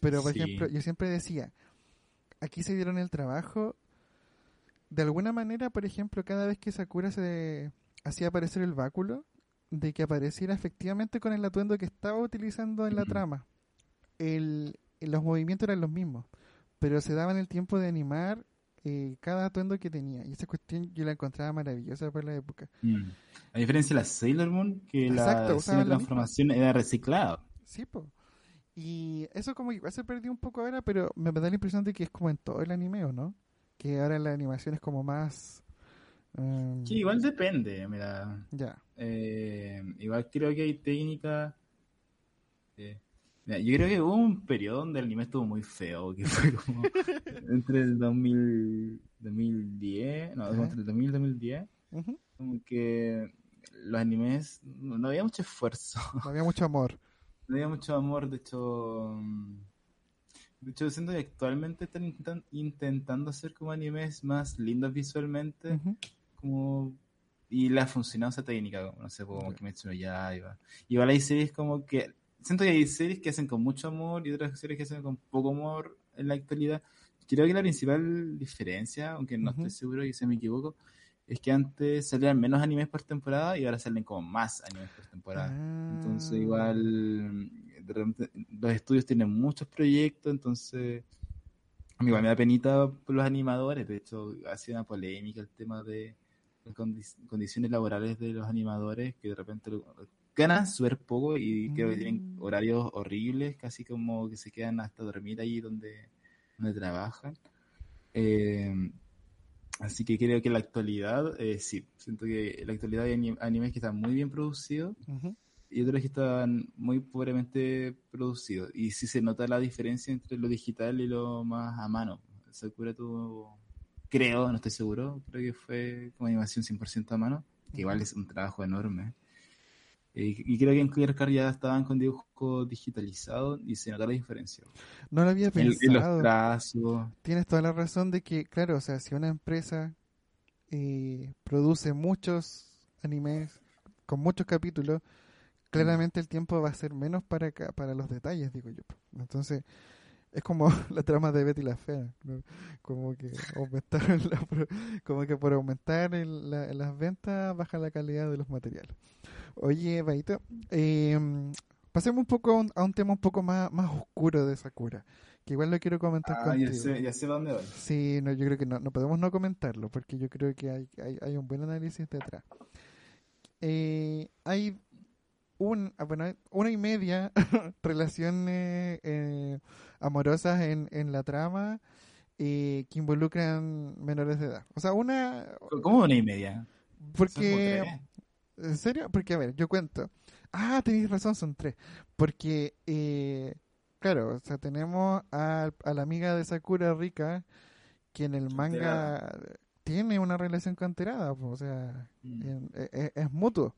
Pero, por Sí. ejemplo, yo siempre decía, aquí se dieron el trabajo. De alguna manera, por ejemplo, cada vez que Sakura se hacía aparecer el báculo, de que apareciera efectivamente con el atuendo que estaba utilizando en la trama. El, los movimientos eran los mismos, pero se daban el tiempo de animar eh, cada atuendo que tenía. Y esa cuestión yo la encontraba maravillosa por la época. Mm. A diferencia de la Sailor Moon, que Exacto, la transformación era reciclada. Sí, po. Y eso como que igual se perdió un poco ahora, pero me da la impresión de que es como en todo el anime, ¿o no? Que ahora la animación es como más... em, Sí, igual depende, mira. Ya. Eh, igual creo que hay técnicas. eh, mira, yo creo que hubo un periodo donde el anime estuvo muy feo, que fue como entre el 2000, 2010, no, Ajá. entre el 2000 y 2010, Ujú. como que los animes no, había mucho esfuerzo. No había mucho amor. no había mucho amor, de hecho. De hecho, siento que actualmente están intentan- intentando hacer como animes más lindos visualmente, como y le ha funcionado esa técnica, como, no sé, como Kimetsu no Yaiba. Igual hay series como que siento que hay series que hacen con mucho amor y otras series que hacen con poco amor en la actualidad. Creo que la principal diferencia, aunque no estoy seguro y se me equivoco, es que antes salían menos animes por temporada y ahora salen como más animes por temporada. Entonces Ah. igual de repente, los estudios tienen muchos proyectos, entonces igual me da penita por los animadores, de hecho ha sido una polémica el tema de las condi- condiciones laborales de los animadores que de repente ganan súper poco y creo que tienen Mm. horarios horribles, casi como que se quedan hasta dormir ahí donde, donde trabajan. Eh, así que creo que en la actualidad, eh, sí, siento que en la actualidad hay ani- animes que están muy bien producidos y otros que están muy pobremente producidos. Y sí se nota la diferencia entre lo digital y lo más a mano. Sakura tuvo, creo, no estoy seguro, creo que fue como animación 100% a mano, que igual es un trabajo enorme. Y, y creo que en Clear Card ya estaban con dibujo digitalizado y se nota la diferencia. No lo había En, en los pensado. trazos. Tienes toda la razón de que, claro, o sea, si una empresa eh, produce muchos animes con muchos capítulos, claramente el tiempo va a ser menos para para los detalles, digo yo. Entonces, es como la trama de Betty la Fea, ¿no? como que aumentar la como que por aumentar el- la- las ventas baja la calidad de los materiales. Oye, Baito, eh, pasemos un poco a un, a un tema un poco más, más oscuro de Sakura, que igual lo quiero comentar Ah, ya contigo. sé, ya sé dónde voy. Sí, no, yo creo que no, no podemos no comentarlo, porque yo creo que hay, hay, hay un buen análisis detrás. Eh, hay un, ah, bueno, una y media relaciones eh, amorosas en, en la trama eh, que involucran menores de edad. O sea, una... ¿Cómo una y media? Porque... ¿En serio? Porque, a ver, yo cuento. Ah, tenéis razón, son tres. Porque, eh, claro, o sea, tenemos a, a la amiga de Sakura Rika, que en el manga tiene una relación con Terada, o sea, Mm. en- e- e- es, mutuo.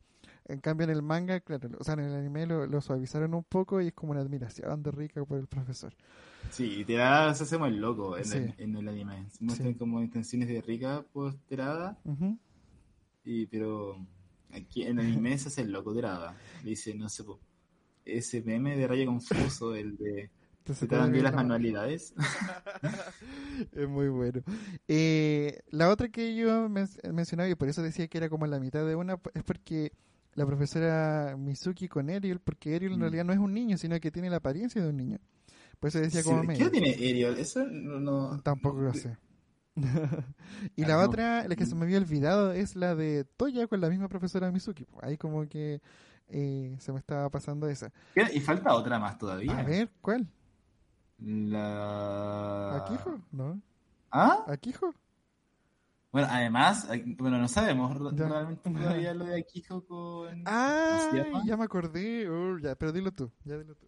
En cambio, en el manga, claro, o sea, en el anime lo, lo suavizaron un poco y es como una admiración de Rika por el profesor. Sí, y Terada se hace más loco en, Sí. el, en el anime. Se muestran Sí. como intenciones de rica por Terada, Ujú. y, pero aquí en el anime se hace el loco Terada. Le dice, no sé, ese meme de Rayo Confuso, el de ¿se te dan bien las manualidades? Es muy bueno. Eh, la otra que yo men- mencionaba, y por eso decía que era como la mitad de una, es porque la profesora Mizuki con Ariel, porque Ariel en Mm. realidad no es un niño, sino que tiene la apariencia de un niño. Por eso decía Sí, como ¿Qué medio. edad tiene Ariel? Eso no... Tampoco lo sé. y Ah, la no. otra, la que se me había olvidado, es la de Toya con la misma profesora Mizuki. pues. Ahí como que eh, se me estaba pasando esa. ¿Qué- Y falta otra más todavía. A ver, ¿cuál? La... ¿Akijo? ¿No? ¿Ah? ¿Akijo? Bueno, además, bueno, no sabemos Ya. realmente todavía lo de Akijo con... Ah, ya me acordé. Uh, ya, pero dilo tú. Ya dilo tú.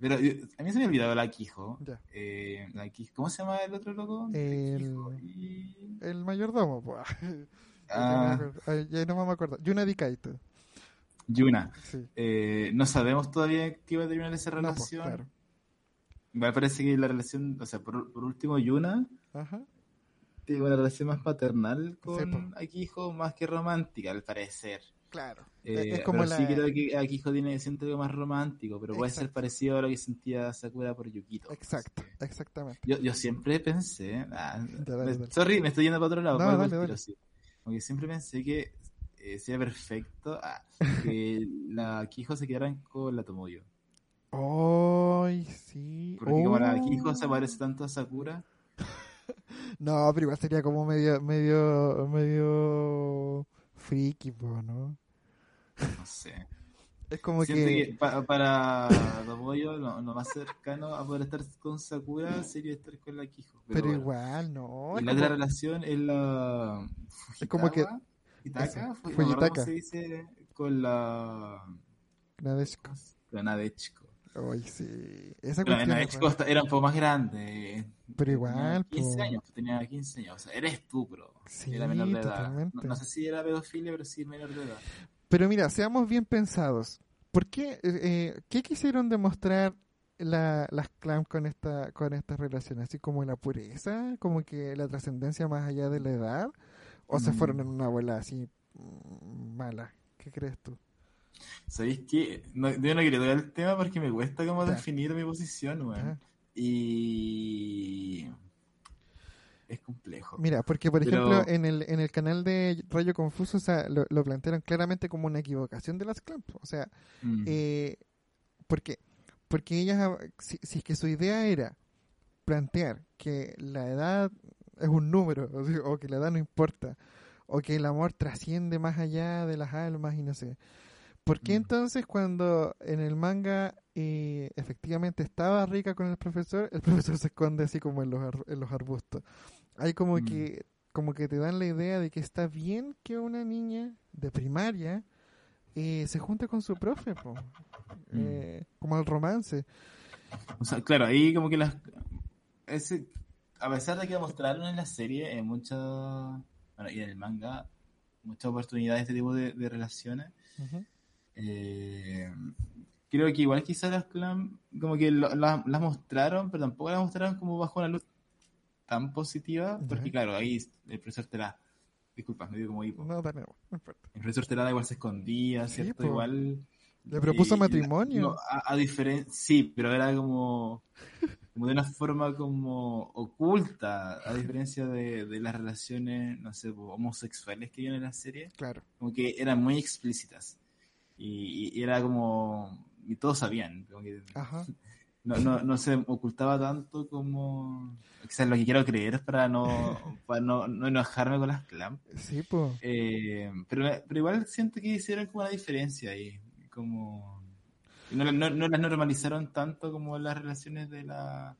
Pero eh, a mí se me ha olvidado la Akijo. Ya. Eh, la Akijo- ¿Cómo se llama el otro loco? El- y- El mayordomo, pues. Ah, ya no me acuerdo. Yuna Dikaito. Yuna. Sí. Eh, no sabemos todavía qué va a terminar esa No, pues, relación. claro. Me parece que la relación, o sea, por, por último, Yuna Ajá. Tiene una relación más paternal con. Akijo, más que romántica, al parecer. Claro. Eh, es como pero la. sí creo que Akijo tiene siento algo más romántico, pero puede ser parecido a lo que sentía Sakura por Yukito. Exacto, Así exactamente. Yo, yo siempre pensé, ah, Ya, dale, me- dale. sorry, me estoy yendo para otro lado, No, dale, tiro, sí. Como que siempre pensé que eh, sería perfecto ah, que la Akijo se quedaran con la Tomoyo. ¡Ay, sí! Porque como la Oh. Akijo se parece tanto a Sakura, No, pero igual sería como medio, medio, medio friki, ¿no? no sé. Es como Siento que... que, pa- para Tomoyo lo, lo más cercano a poder estar con Sakura sería estar con la Akijo. Pero, igual, no. Y la como- otra relación es la Es como que- Fujitawa, Hitaka, Eso, Fu- no me acuerdo Fujitaka. ¿Cómo se dice? Con la Nadeshiko. con Nadechiko. Ay, sí. Esa Pero rara. esta- era un poco más grande. Pero igual, Tenía 15 po. años, pues, tenía 15 años. O sea, eres tú, bro. Sí, era menor de edad. No, no sé si era pedofilia, pero sí menor de edad. Pero mira, seamos bien pensados. ¿por qué, eh, eh, qué quisieron demostrar la, las clams con esta con estas relaciones? ¿Así como la pureza? ¿Como que la trascendencia más allá de la edad? ¿O se Mm. fueron en una abuela así mm, mala? ¿Qué crees tú? ¿Sabéis qué? No, yo no quiero tocar el tema porque me cuesta como definir mi posición, weón. Y... Es complejo. Mira, porque por Pero- ejemplo en el, en el canal de Rayo Confuso o sea, lo, lo plantearon claramente como una equivocación de las clamps. O sea, Mm. eh, ¿por qué? Porque ellas, si, si es que su idea era plantear que la edad es un número, o, sea, o que la edad no importa, o que el amor trasciende más allá de las almas y no sé. ¿Por qué Mm. entonces cuando en el manga eh, efectivamente estaba rica con el profesor, el profesor se esconde así como en los, ar- en los arbustos? Hay como Mm. que como que te dan la idea de que está bien que una niña de primaria eh, se junte con su profe, po. Eh, como el romance. O sea, claro, ahí como que las... Ese, a pesar de que mostraron en la serie en muchas... Bueno, y en el manga, muchas oportunidades de este tipo de, de relaciones, Ujú. Eh, creo que igual quizás las clan como que lo- la- las mostraron, pero tampoco las mostraron como bajo una luz tan positiva, porque claro, ahí el profesor te la... Disculpa, me dio como hipo. No, dale, no, importa. El profesor Terada igual se escondía, Sí, ¿cierto? po. Igual. Le propuso matrimonio. no, a, diferencia. Sí, pero era como. Como de una forma como oculta, a diferencia de, de las relaciones, no sé, homosexuales que hay en la serie, Claro. como que eran muy explícitas. Y, y era como. Y todos sabían, como que Ajá. no, no, no se ocultaba tanto como. Quizás lo que quiero creer para no, para no, no enojarme con las clamps. Sí, pues. Eh, pero, pero igual siento que hicieron como una diferencia ahí. Como. No, no, no las normalizaron tanto como las relaciones de la,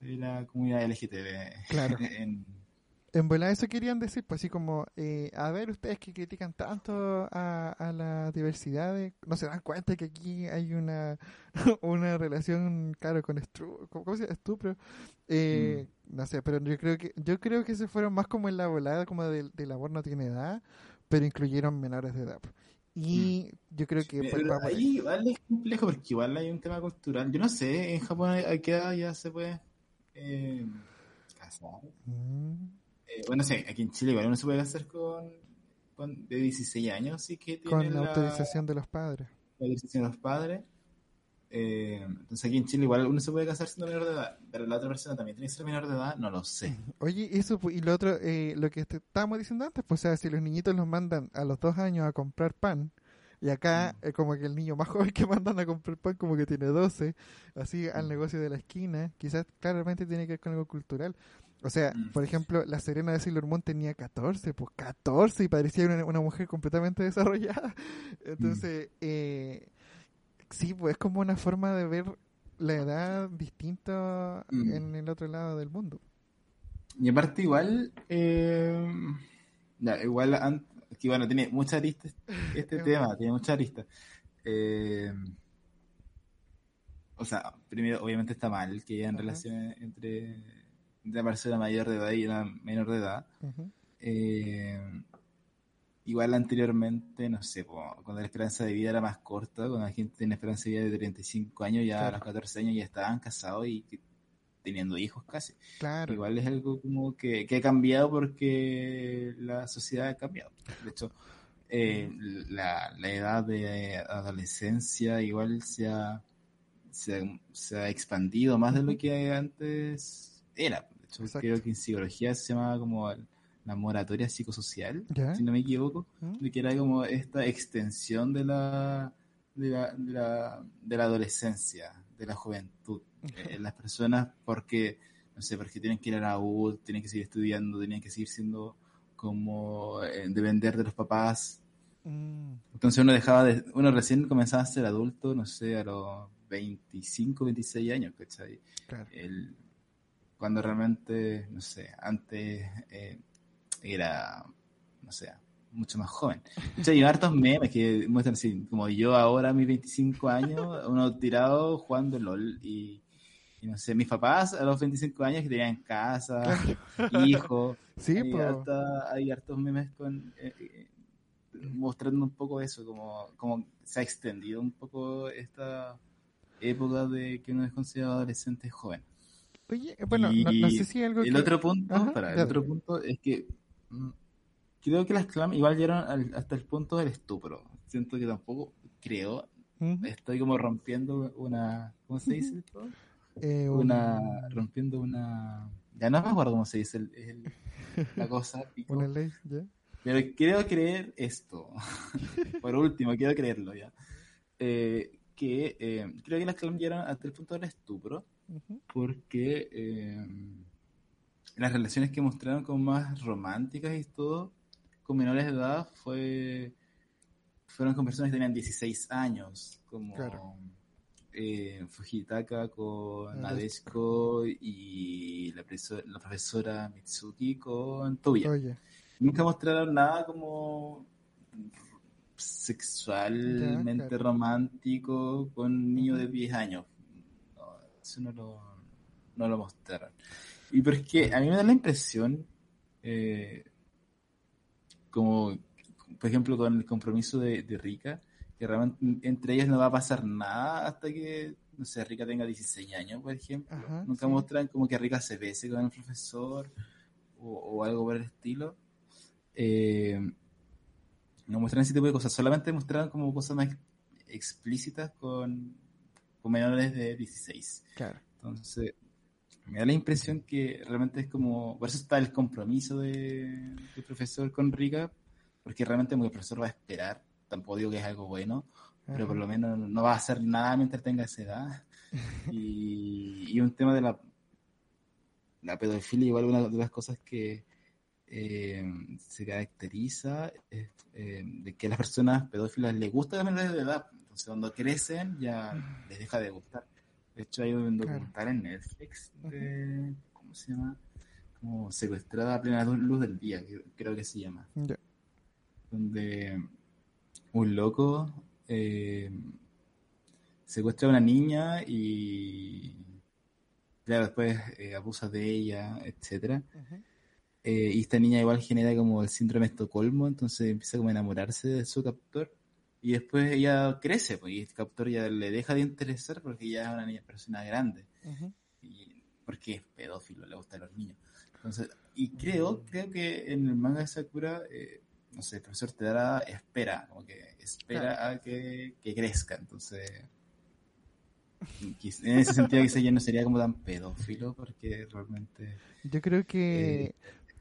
de la comunidad LGTB. Claro. En- En volada eso querían decir, pues así como, eh, a ver, ustedes que critican tanto a, a la diversidad, de- no se dan cuenta que aquí hay una, una relación, claro, con estru, ¿cómo se llama? estupro. Eh, No sé, pero yo creo que yo creo que se fueron más como en la volada, como del, del amor no tiene edad, pero incluyeron menores de edad. Y yo creo que pues, Pero ahí. ahí igual es complejo porque igual hay un tema cultural. Yo no sé, en Japón a qué edad ya se puede eh, casar. Mm, Eh, bueno, sí, aquí en Chile igual uno se puede casar con, con de 16 años, sí que tiene con la autorización de los padres. la autorización de los padres. Eh, entonces aquí en Chile igual uno se puede casar siendo menor de edad, pero la otra persona también tiene que ser menor de edad, no lo sé. Oye, eso pu- y lo otro, eh, lo que estábamos diciendo antes, pues o sea, si los niñitos los mandan a los dos años a comprar pan, y acá Mm. eh, como que el niño más joven que mandan a comprar pan como que tiene 12, así al Mm. negocio de la esquina, quizás claramente tiene que ver con algo cultural. O sea, Mm. por ejemplo, la Serena de Sailor Moon tenía 14, pues 14 y parecía una, una mujer completamente desarrollada. Entonces, eh, sí, pues es como una forma de ver la edad distinta Mm. en el otro lado del mundo. Y aparte igual, eh, ya, igual, que bueno, tiene muchas aristas este Es tema, tiene muchas aristas. Eh, o sea, primero, obviamente está mal que hayan relaciones entre una persona mayor de edad y una menor de edad. Eh, igual anteriormente, no sé, cuando la esperanza de vida era más corta, cuando la gente tenía esperanza de vida de 35 años, ya a los 14 años ya estaban casados y teniendo hijos casi. Claro. Igual es algo como que, que ha cambiado porque la sociedad ha cambiado. De hecho, eh, la, la edad de adolescencia igual se ha, se se ha expandido más de lo que antes era. Hecho, Exacto. creo que en psicología se llamaba como la moratoria psicosocial, ¿Ya? si no me equivoco, de que era como esta extensión de la, de la, de la, de la adolescencia, de la juventud. Eh, las personas porque, no sé, porque tienen que ir a la U, tienen que seguir estudiando, tienen que seguir siendo como eh, depender de los papás. Mm, Entonces uno dejaba de, uno recién comenzaba a ser adulto, no sé, a los 25, 26 años, ¿cachai? claro. El, cuando realmente, no sé, antes eh, era, no sé, mucho más joven. De hecho, hay hartos memes que muestran así, como yo ahora a mis 25 años, uno tirado jugando LOL y, y no sé, mis papás a los 25 años que tenían casa, hijos, Sí, hay, harta- hay hartos memes con... eh, eh, mostrando un poco eso, como, como se ha extendido un poco esta época de que uno es considerado adolescente joven. Oye, bueno, no, no sé si algo El que- otro punto, Ajá, para, el otro punto es que mm, creo que las clam igual llegaron al- hasta el punto del estupro. Siento que tampoco creo, estoy como rompiendo una, ¿cómo se dice esto? Eh, un- Una, rompiendo una, ya no me acuerdo cómo se dice el- el- la cosa, pico. una ley, ¿ya? pero quiero creer esto. Por último, quiero creerlo ya. Eh, que eh, creo que las clam llegaron hasta el punto del estupro Porque eh, las relaciones que mostraron como más románticas y todo con menores de edad fue fueron con personas que tenían 16 años como Claro. eh, Fujitaka con. Nadeshiko y la, preso- la profesora Mitsuki con Toya Oye, nunca mostraron nada como sexualmente Ya, claro. romántico con un niño de 10 años. Eso no lo, no lo mostraron. Y pero es que a mí me da la impresión, eh, como por ejemplo con el compromiso de, de Rika, que realmente entre ellas no va a pasar nada hasta que, no sé, Rika tenga 16 años, por ejemplo. Ajá, Nunca sí. muestran como que Rika se bese con el profesor o, o algo por el estilo. Eh, no muestran ese tipo de cosas, solamente mostraron como cosas más explícitas con, con menores de 16. claro. Entonces, me da la impresión que realmente es como, por eso está el compromiso de, del profesor con Rika, porque realmente como el profesor va a esperar, tampoco digo que es algo bueno, pero por lo menos no va a hacer nada mientras tenga esa edad. Y, y un tema de la, la pedofilia, igual una de las cosas que eh, se caracteriza es eh, de que a las personas pedófilas les gusta las menores de edad. Entonces cuando crecen ya les deja de gustar. De hecho hay un Claro. documental en Netflix de, ¿cómo se llama? Como secuestrada a plena luz del día, creo que se llama donde un loco eh, secuestra a una niña y claro, después eh, abusa de ella, etcétera. Eh, y esta niña igual genera como el síndrome de Estocolmo, entonces empieza como a enamorarse de su captor. Y después ella crece, pues, y el captor ya le deja de interesar porque ya es una niña persona grande. Ujú. Y, porque es pedófilo, le gustan los niños. Entonces, y creo, creo que en el manga de Sakura, eh, no sé, el profesor Tedara espera, como que espera a que, que crezca. Entonces, en ese sentido quizás ya no sería como tan pedófilo porque realmente Yo creo que Eh,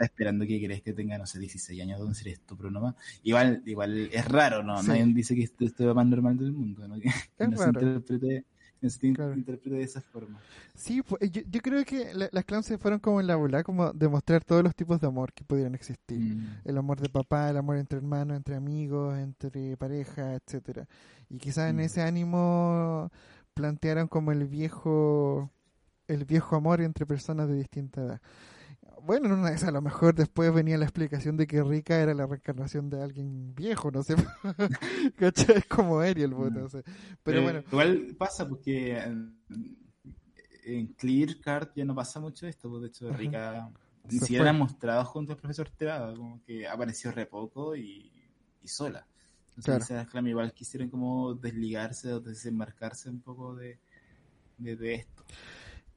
está esperando que crezca, que tenga, no sé, 16 años, donde sería estupro nomás. Igual, igual es raro, ¿no? Sí. Nadie dice que esto, esto es lo más normal del mundo, ¿no? Que, que no se interprete, no Claro. interprete de esa forma. Sí, fu- yo, yo creo que la- las clans se fueron como en la bola, como demostrar todos los tipos de amor que pudieran existir. Mm. El amor de papá, el amor entre hermanos, entre amigos, entre pareja, etcétera. Y quizás en Mm. ese ánimo plantearon como el viejo el viejo amor entre personas de distinta edad. Bueno, en una de esas a lo mejor después venía la explicación de que Rika era la reencarnación de alguien viejo, no sé. ¿Cachai? Es como Ariel, pues, no sé. Pero bueno, Igual pasa porque en, en Clear Card ya no pasa mucho esto, pues de hecho Ajá. Rika ni siquiera la mostrado junto al profesor Terada, como que apareció re poco y, y sola. Entonces Claro. claro, igual quisieron como desligarse o desembarcarse un poco de, de, de esto.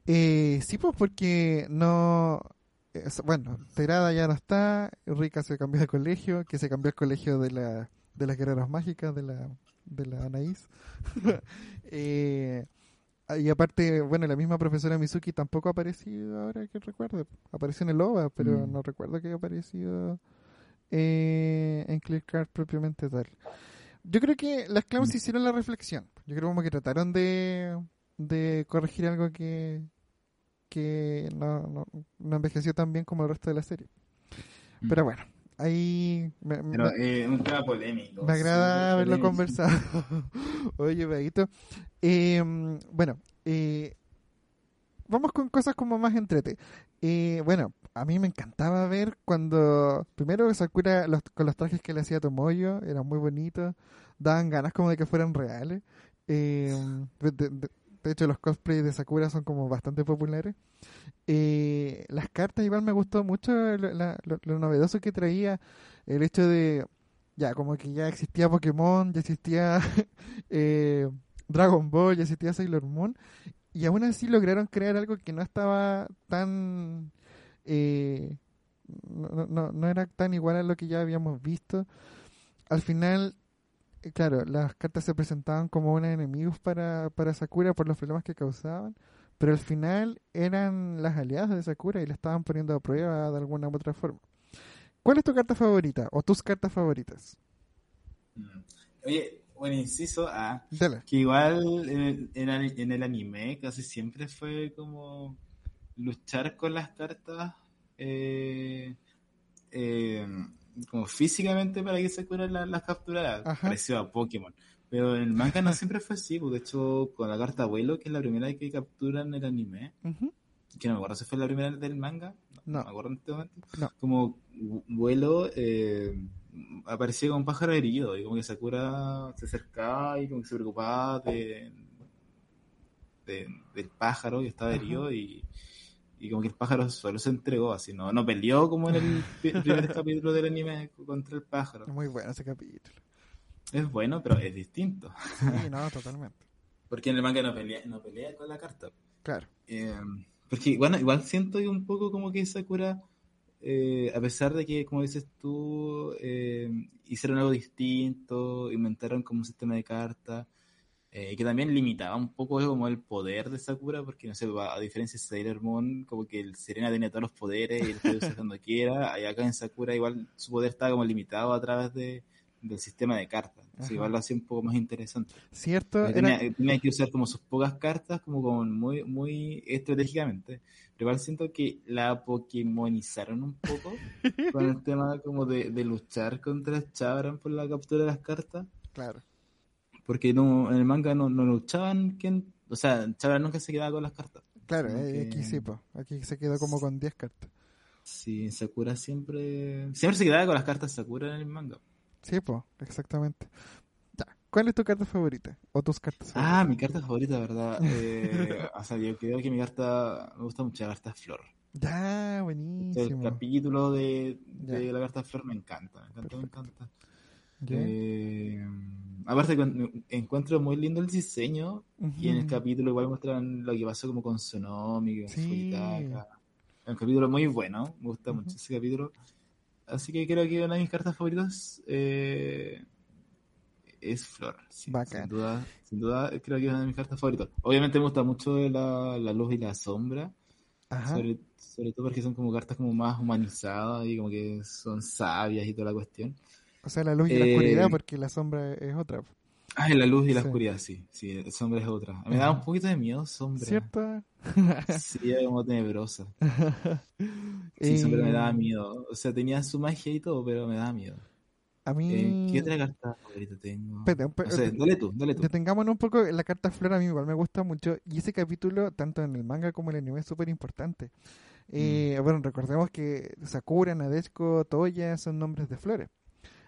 Eh, sí, pues porque no. Es- bueno, Terada ya no está, Rika se cambió de colegio, que se cambió al colegio de la de las guerreras mágicas, de la de la Anaís. eh, y aparte, bueno, la misma profesora Mizuki tampoco ha aparecido ahora que recuerdo. Apareció en el OVA, pero Mm. no recuerdo que haya aparecido eh, en Clear Card propiamente tal. Yo creo que las clowns Mm. hicieron la reflexión. Yo creo como que trataron de, de corregir algo que, que no, no, no envejeció tan bien como el resto de la serie. Mm. Pero bueno, ahí me, me- Pero eh, un tema polémico. me agrada súper haberlo polémico. conversado. Oye, Veguito. Eh, bueno, eh, vamos con cosas como más entrete. Eh, bueno, a mí me encantaba ver cuando, primero Sakura los- con los trajes que le hacía Tomoyo, eran muy bonitos, daban ganas como de que fueran reales. Eh, de, de- de- hecho, los cosplays de Sakura son como bastante populares. Eh, las cartas igual me gustó mucho lo, novedoso que traía el hecho de, ya, como que ya existía Pokémon, ya existía eh, Dragon Ball, ya existía Sailor Moon, y aún así lograron crear algo que no estaba tan... eh, no, no, no era tan igual a lo que ya habíamos visto. Al final, claro, las cartas se presentaban como unos enemigos para, para Sakura por los problemas que causaban, pero al final eran las aliadas de Sakura y la estaban poniendo a prueba de alguna u otra forma. ¿Cuál es tu carta favorita o tus cartas favoritas? Mm. Oye, bueno, inciso A, Dale. que igual en el, en el- en el anime casi siempre fue como luchar con las cartas eh, eh, como físicamente para que Sakura la- las Ajá. parecido a Pokémon. Pero en el manga no siempre fue así, pues, de hecho con la carta abuelo, que es la primera que capturan en el anime, que no me acuerdo si fue la primera del manga, no, No. me acuerdo en este momento, No. como vu- vuelo eh, aparecía como un pájaro herido y como que Sakura se acercaba y como que se preocupaba de, de- del pájaro que estaba herido y, y como que el pájaro solo se entregó así, no, no peleó como en el primer capítulo del anime contra el pájaro. Muy bueno ese capítulo. Es bueno, pero es distinto, Sí, no, totalmente. porque en el manga no pelea, no pelea con la carta. Claro. Eh, porque, bueno, igual siento que un poco como que Sakura, eh, a pesar de que, como dices tú, eh, hicieron algo distinto, inventaron como un sistema de cartas, eh, que también limitaba un poco como el poder de Sakura, porque, no sé, a diferencia de Sailor Moon, como que el Serena tenía todos los poderes y él podía usar cuando quiera, y acá en Sakura igual su poder estaba como limitado a través de, del sistema de cartas. Entonces, Ajá. igual lo hacía un poco más interesante. ¿Cierto? Tenía, Era... tenía que usar como sus pocas cartas, como con muy, muy estratégicamente. Pero igual siento que la Pokémonizaron un poco con el tema como de, de luchar contra Chabran por la captura de las cartas. Claro. Porque no, en el manga no, no luchaban quién. O sea, Chabran nunca se quedaba con las cartas. Claro, eh, que- aquí sí, po. Aquí se quedó como con 10 cartas. Sí, Sakura siempre. Siempre se quedaba con las cartas Sakura en el manga. Sí, po, exactamente. Ya. ¿Cuál es tu carta favorita? ¿O tus cartas Ah, mi carta favorita, ¿verdad? Eh, o sea, yo creo que mi carta. Me gusta mucho la carta Flor. Ya, El buenísimo. capítulo de, de la carta Flor me encanta, me encanta, me encanta. Eh, aparte, encuentro muy lindo el diseño y en el capítulo igual muestran lo que pasó como con Sonomi, con Sí. Un capítulo muy bueno, me gusta Ujú. mucho ese capítulo. Así que creo que una de mis cartas favoritas eh, es Flor. sí, sin duda, sin duda creo que es una de mis cartas favoritas. Obviamente me gusta mucho la, la luz y la sombra. Ajá. Sobre, sobre todo porque son como cartas como más humanizadas y como que son sabias y toda la cuestión. O sea, la luz y la Eh, oscuridad, porque la sombra es otra. Ah, la luz y la Sí. oscuridad, sí. Sí, sombra es otra. Me da un poquito de miedo sombra. ¿Cierto? Sí, era como tenebrosa. Sí, sombra me daba Eh, miedo. O sea, tenía su magia y todo, pero me daba miedo. A mí... Eh, ¿Qué otra carta favorita tengo? Dale tú, dale tú. Detengámonos un poco en la carta flor, a mí igual me gusta mucho. Y ese capítulo, tanto en el manga como en el anime, es súper importante. Eh, Bueno, recordemos que Sakura, Nadeshiko, Toya son nombres de flores.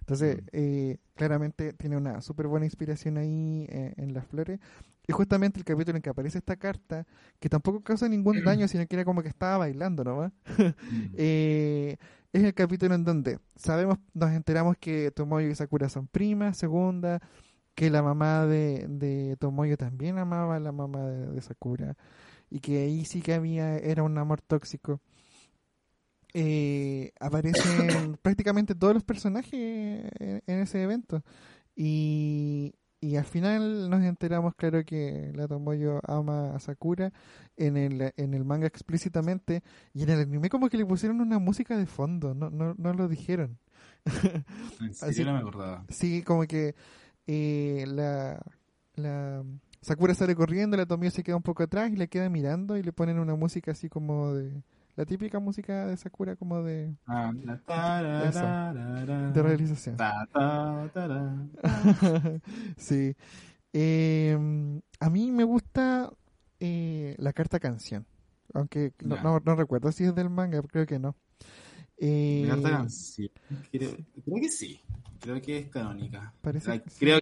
Entonces, Mm. eh, claramente tiene una súper buena inspiración ahí eh, en las flores. Y justamente el capítulo en que aparece esta carta, que tampoco causa ningún daño, sino que era como que estaba bailando nomás. Mm. Eh, es el capítulo en donde sabemos, nos enteramos que Tomoyo y Sakura son primas, segunda, que la mamá de, de Tomoyo también amaba a la mamá de, de Sakura, y que ahí sí que había, era un amor tóxico. Eh, aparecen prácticamente todos los personajes en, en ese evento. Y, y al final nos enteramos, claro, que la Tomoyo ama a Sakura en el, en el manga explícitamente. Y en el anime como que le pusieron una música de fondo, no, no, no lo dijeron. Así- no me acordaba. Sí, como que eh, la, la Sakura sale corriendo, la Tomoyo se queda un poco atrás y le queda mirando y le ponen una música así como de... La típica música de Sakura como de, la de realización. sí. Eh, a mí me gusta eh, la carta canción. Aunque no, Ya. no, no recuerdo si es del manga, creo que no. Eh, Mi carta canción. Creo, creo que sí. Creo que es canónica. Parece La- que sí. creo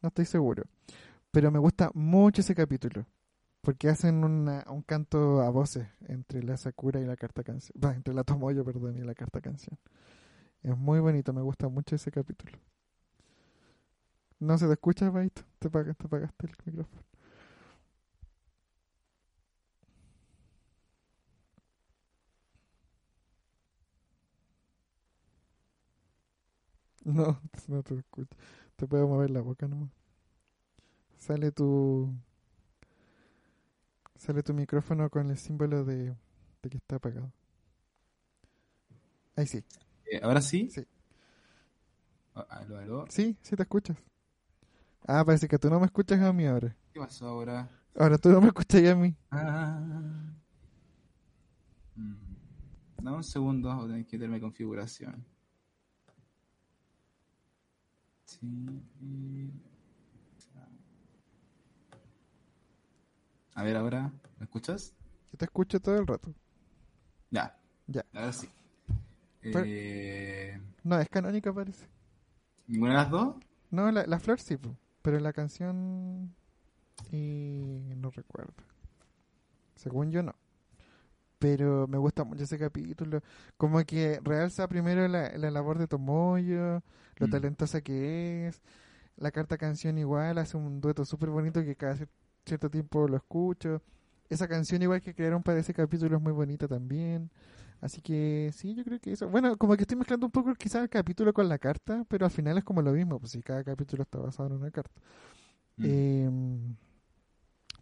no estoy seguro. Pero me gusta mucho ese capítulo. Porque hacen una- un canto a voces entre la Sakura y la carta canción. Entre la Tomoyo, perdón, y la carta canción. Es muy bonito, me gusta mucho ese capítulo. No se te escucha, Baito. Te, apag- te apagaste el micrófono. No, no te escucha. Te puedo mover la boca nomás. Sale tu. Sale tu micrófono con el símbolo de, de que está apagado. Ahí sí. Eh, ¿Ahora sí? Sí. Ah, Aló, aló. Sí, sí te escuchas. Ah, parece que tú no me escuchas a mí ahora. ¿Qué pasó ahora? Ahora tú no me escuchas a mí. Ah. Mm. Dame un segundo, a tener que meterme configuración. Sí. A ver, ahora, ¿me escuchas? Yo te escucho todo el rato. Ya. Ya. Ahora sí. Pero- Eh, No, es canónica parece. ¿Ninguna de las dos? No, la, la flor sí, pero la canción... Y no recuerdo. Según yo no. Pero me gusta mucho ese capítulo. Como que realza primero la, la labor de Tomoyo, lo Mm. talentosa que es. La carta canción igual, hace un dueto súper bonito que cada cierto tiempo lo escucho. Esa canción igual que crearon para ese capítulo es muy bonita también. Así que sí, yo creo que eso. Bueno, como que estoy mezclando un poco quizás el capítulo con la carta, pero al final es como lo mismo, pues si cada capítulo está basado en una carta. Mm. Eh,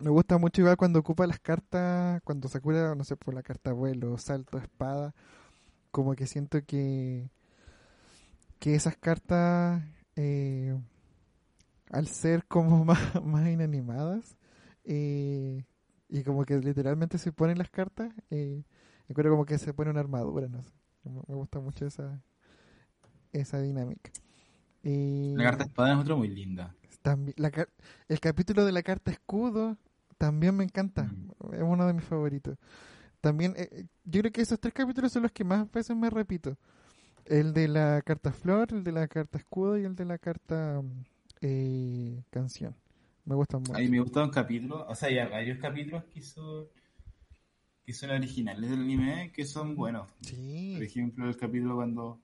me gusta mucho igual cuando ocupa las cartas, cuando Sakura, no sé, por la carta vuelo, salto, espada, como que siento que que esas cartas eh, al ser como más, más inanimadas eh, y como que literalmente se ponen las cartas, eh, encuentro como que se pone una armadura, no sé. Me gusta mucho esa esa dinámica. Y- La carta espada es otra muy linda. también, la el capítulo de la carta escudo también me encanta. Mm. Es uno de mis favoritos. También, eh, eh, yo creo que esos tres capítulos son los que más veces me repito. El de la carta flor, el de la carta escudo y el de la carta mm, eh, canción. Me gustan mucho. A mí me gustó un capítulo, o sea, hay varios capítulos que son, que son originales del anime que son buenos. Sí, Por ejemplo, el capítulo cuando,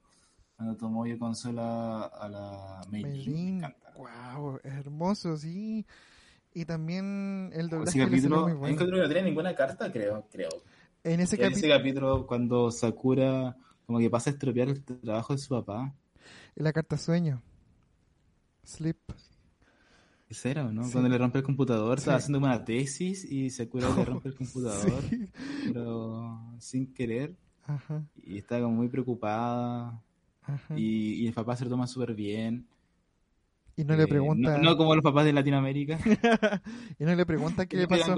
cuando Tomoyo consola a la Meilin. Wow, es hermoso, sí. Y también el doblaje Ese capítulo, muy bueno. capítulo no tiene ninguna carta, creo. creo. En ese En ese capítulo, capítulo, cuando Sakura como que pasa a estropear el trabajo de su papá. la carta sueño. Sleep. ¿Ese era o no? Sí. Cuando le rompe el computador, estaba Sí. haciendo una tesis y Sakura le rompe el computador, Sí. pero sin querer. Ajá, Y está como muy preocupada. ajá. Y, y el papá se lo toma súper bien. Y no le Eh, pregunta. No, no como los papás de Latinoamérica. y no le pregunta qué le pasó.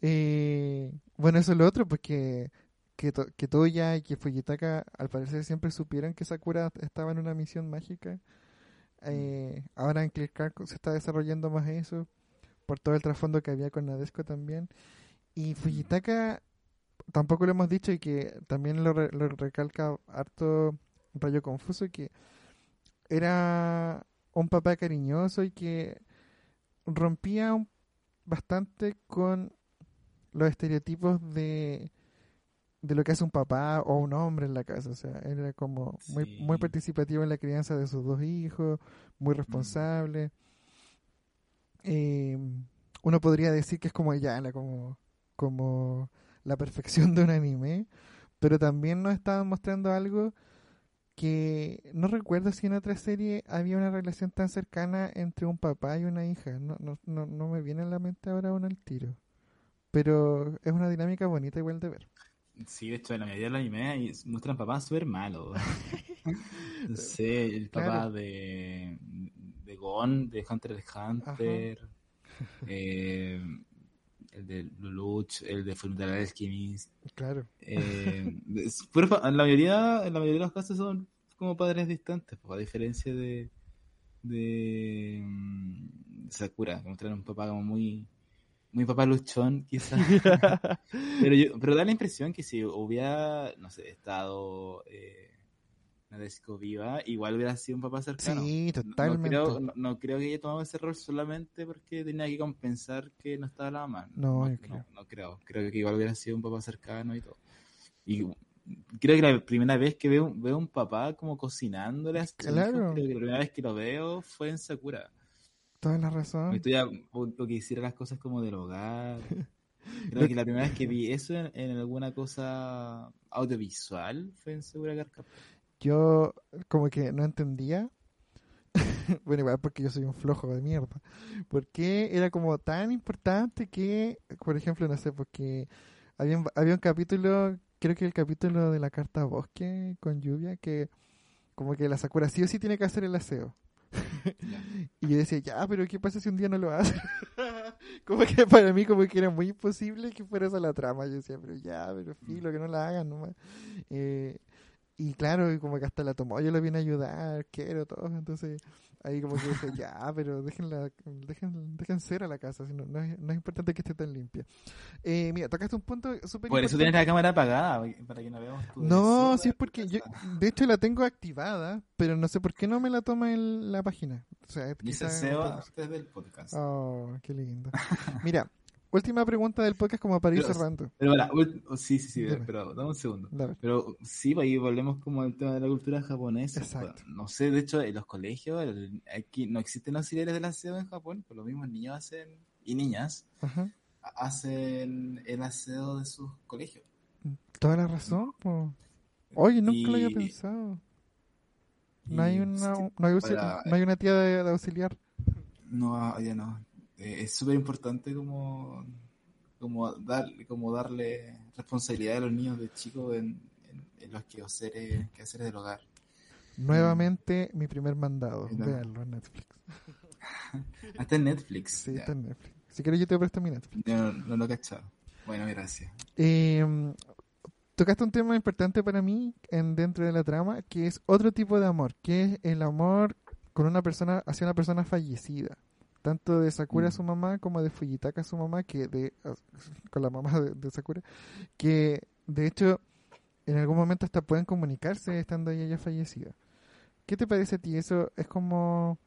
Eh, bueno, eso es lo otro, porque que, to- que Toya y que Fujitaka al parecer siempre supieron que Sakura estaba en una misión mágica. Eh, ahora en Clear se está desarrollando más eso, por todo el trasfondo que había con Nadesco también. Y Fujitaka, tampoco lo hemos dicho y que también lo, re- lo recalca harto Rayo Confuso, que era un papá cariñoso y que rompía bastante con los estereotipos de, de lo que hace un papá o un hombre en la casa. O sea, era como muy, Sí. muy participativo en la crianza de sus dos hijos, muy responsable. Eh, uno podría decir que es como ya como, como la perfección de un anime, pero también nos estaban mostrando algo que no recuerdo si en otra serie había una relación tan cercana entre un papá y una hija. No, no, no, no me viene a la mente ahora uno al tiro. Pero es una dinámica bonita igual de ver. Sí, de hecho, en la mayoría de los animes muestran papás súper malos. No sé, el papá Claro. de, de Gon, de Hunter x Hunter, eh, el de Lelouch, el de Fullmetal Alchemist. Claro. Eh, es en la mayoría, en la mayoría de los casos son como padres distantes, a diferencia de, de mm, Sakura, que muestran un papá como muy, muy papá luchón, quizás. pero, yo, pero da la impresión que si hubiera, no sé, estado eh, Nadesco viva, igual hubiera sido un papá cercano. Sí, totalmente. No creo, no, no creo que haya tomado ese rol solamente porque tenía que compensar que no estaba la mamá. No, no, creo. no creo. Creo que igual hubiera sido un papá cercano y todo. Y creo que la primera vez que veo, veo un papá como cocinándole a su hijo, Claro. creo que la primera vez que lo veo fue en Sakura. Toda la razón. Estoy a punto que hiciera las cosas como del hogar. Creo que la primera vez que vi eso en, en alguna cosa audiovisual fue en Sakura Card Captor. Yo como que no entendía. bueno, igual porque yo soy un flojo de mierda. ¿Por qué era como tan importante que, por ejemplo, no sé, porque había, un- había un capítulo, creo que el capítulo de la carta bosque con lluvia, que como que la Sakura sí o sí tiene que hacer el aseo. Y yo decía, ya, pero ¿qué pasa si un día no lo hace? como que para mí como que era muy imposible que fuera esa la trama. Yo decía, pero ya, pero filo, que no la hagan nomás. Eh, y claro, como que hasta la tomó, yo la vine a ayudar, quiero todo. Entonces ahí como que dije, ya, pero déjenla, dejen, dejen ser a la casa, si no, no, es, no es importante que esté tan limpia. Eh, mira, tocaste un punto súper Por eso tienes la cámara apagada, para que no veamos tu No, sí es porque yo, de hecho la tengo activada, pero no sé por qué no me la toma en la página. O sea, Dice SEO antes del podcast. Oh, qué lindo. Mira, última pregunta del podcast como para ir Pero- cerrando. Pero ult- oh, sí, sí, sí, Dime. pero dame un segundo. Pero sí, pues ahí volvemos como al tema de la cultura japonesa. Exacto. No sé, de hecho, en los colegios el- aquí no existen auxiliares del aseo en Japón, pues los mismos niños hacen, y niñas, Ajá. hacen el aseo de sus colegios. Toda la razón. po. Oye, nunca lo había pensado. No hay una, no hay, auxili- para- no hay una tía de, de auxiliar. No, ya no. Eh, es súper importante como, como, dar, como darle responsabilidad a los niños de chicos en, en- en los quehaceres, quehaceres del hogar. Nuevamente, mi primer mandado. Mira. Véanlo en Netflix. Hasta en Netflix. Sí, ya. está en Netflix. Si quieres, yo te presto mi Netflix. No, no lo he cachado. Bueno, gracias. Eh, tocaste un tema importante para mí en, dentro de la trama, que es otro tipo de amor, que es el amor con una persona hacia una persona fallecida. Tanto de Sakura Mm. su mamá como de Fujitaka su mamá, que de con la mamá de, de Sakura, que de hecho en algún momento hasta pueden comunicarse estando ella ya fallecida. ¿Qué te parece a ti? ¿Eso es como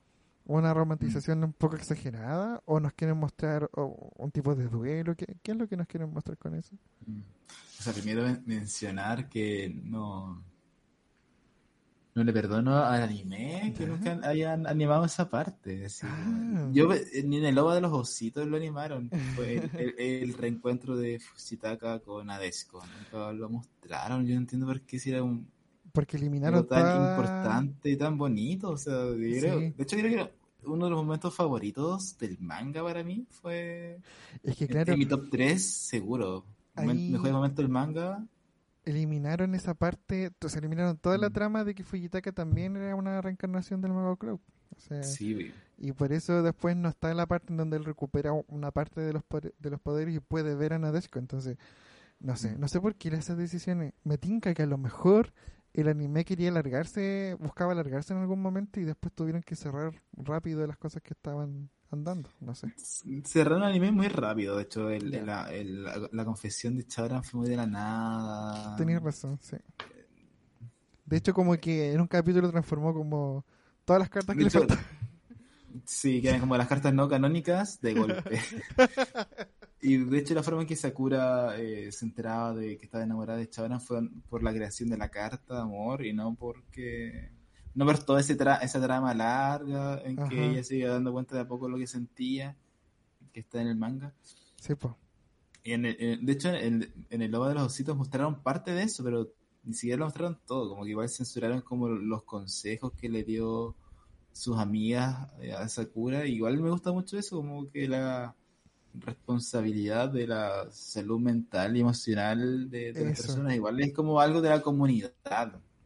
una romantización un poco exagerada? ¿O nos quieren mostrar o, un tipo de duelo? ¿Qué, ¿Qué es lo que nos quieren mostrar con eso? Mm. O sea, primero men- mencionar que no, no le perdono al anime que nunca hayan animado esa parte. así, Ah. Yo ve- ni en el lobo de los ositos lo animaron. Fue el, el- el reencuentro de Fujitaka con Adesco. Nunca lo mostraron. Yo no entiendo por qué si era un Porque eliminaron tan toda- importante y tan bonito. O sea, yo creo- Sí. de hecho creo que era uno de los momentos favoritos del manga para mí fue Es que en- claro, en mi top 3 seguro. Ahí- Mejor momento del manga. Eliminaron esa parte, to- se eliminaron toda la Mm. trama de que Fujitaka también era una reencarnación del Mago Club. O sea, Sí, y por eso después no está en la parte en donde él recupera una parte de los de los poderes y puede ver a Nadeshiko. Entonces, no sé, Mm. no sé por qué esas decisiones. Me tinca que a lo mejor el anime quería alargarse, buscaba alargarse en algún momento y después tuvieron que cerrar rápido las cosas que estaban andando. No sé. Cerraron el anime muy rápido. De hecho, el- la, el- la- la confesión de Chabran fue muy de la nada. Tenías razón, sí. De hecho, como que en un capítulo transformó como todas las cartas que De le hecho. Sí, que eran como las cartas no canónicas de golpe. y de hecho la forma en que Sakura eh, se enteraba de que estaba enamorada de Chabran fue por la creación de la carta de amor y no porque... No por toda ese tra- esa trama larga en Ajá. que ella se iba dando cuenta de a poco lo que sentía, que está en el manga. Sí, po. Y en el- en- de hecho, en el, en el Lobo de los Ositos mostraron parte de eso, pero ni siquiera lo mostraron todo. Como que igual censuraron como los consejos que le dio sus amigas eh, a Sakura. Igual me gusta mucho eso, como que la responsabilidad de la salud mental y emocional de, de las personas. Igual es como algo de la comunidad.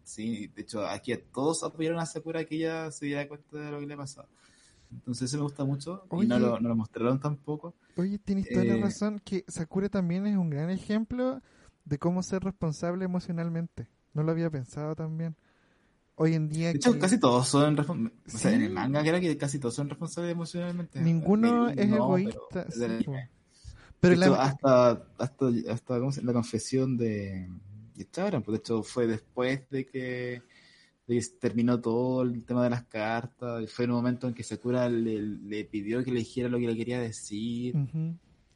Sí, de hecho, aquí todos apoyaron a Sakura que ella se diera cuenta de lo que le pasaba. Entonces eso me gusta mucho y no Oye. lo, no lo mostraron tampoco. Oye, tienes toda la Eh, razón que Sakura también es un gran ejemplo de cómo ser responsable emocionalmente. No lo había pensado también. Hoy en día De hecho, que casi todos son responsables. O sea, en Sí. el manga creo que casi todos son responsables emocionalmente. ninguno es no, egoísta. pero sí. Pero de hecho, la- hasta, hasta, hasta ¿cómo se- la confesión de, de Chabran, pues de hecho fue después de que, de que terminó todo el tema de las cartas. Fue en un momento en que Sakura le, le pidió que le dijera lo que le quería decir.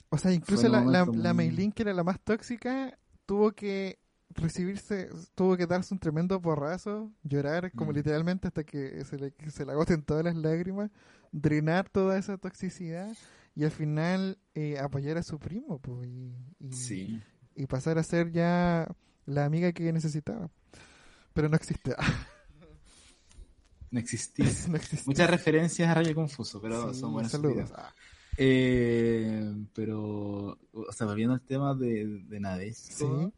O sea, incluso la, la, muy- Meilin, que era la más tóxica, tuvo que recibirse, tuvo que darse un tremendo porrazo, llorar como Mm. literalmente hasta que se le, que se le agoten todas las lágrimas, drenar toda esa toxicidad y al final eh, apoyar a su primo pues, y, y, Sí. y pasar a ser ya la amiga que necesitaba. Pero no existe. No existía. no existe. Muchas referencias a Rayo Confuso, pero Sí, son buenas saludos. ideas. Eh, pero, o sea, volviendo al tema de, de Nadesco, Sí.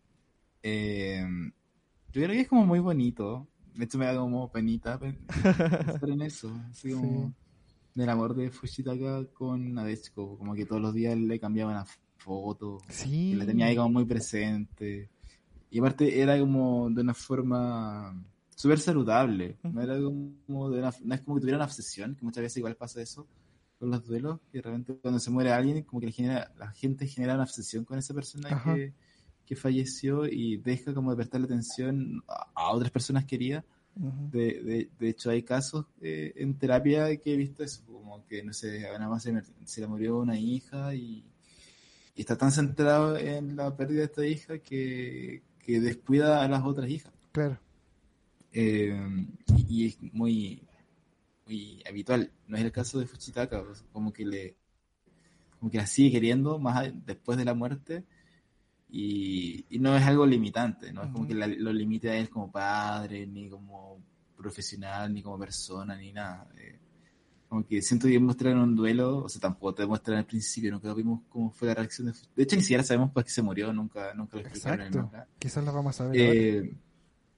eh, yo creo que es como muy bonito. De hecho, me da como penita pen- pensar en eso. Así como del amor de Fushitaka con Nadeshiko. Como que todos los días le cambiaban la foto. Sí. Y la tenía ahí como muy presente. Y aparte era como de una forma súper saludable. No era como de una, no es como que tuviera una obsesión, que muchas veces igual pasa eso con los duelos, que de repente cuando se muere alguien, como que genera, la gente genera una obsesión con esa persona que, que falleció y deja como de prestarle atención a, a otras personas queridas. De, de, de hecho, hay casos eh, en terapia que he visto eso, como que, no sé, nada más se, se le murió una hija y, y está tan centrado en la pérdida de esta hija que, que descuida a las otras hijas. Claro. Eh, y, y es muy, muy habitual. No es el caso de Fuchitaka, pues, como que le como que la sigue queriendo más después de la muerte y, y no es algo limitante, no es como que la- lo limite a él como padre, ni como profesional, ni como persona, ni nada. Eh, como que siento que muestran un duelo, o sea, tampoco te muestran al principio, nunca vimos cómo fue la reacción de De hecho, ni siquiera sabemos por qué se murió, nunca, nunca lo explicaron en Exacto. manga. Quizás lo vamos a ver. Eh,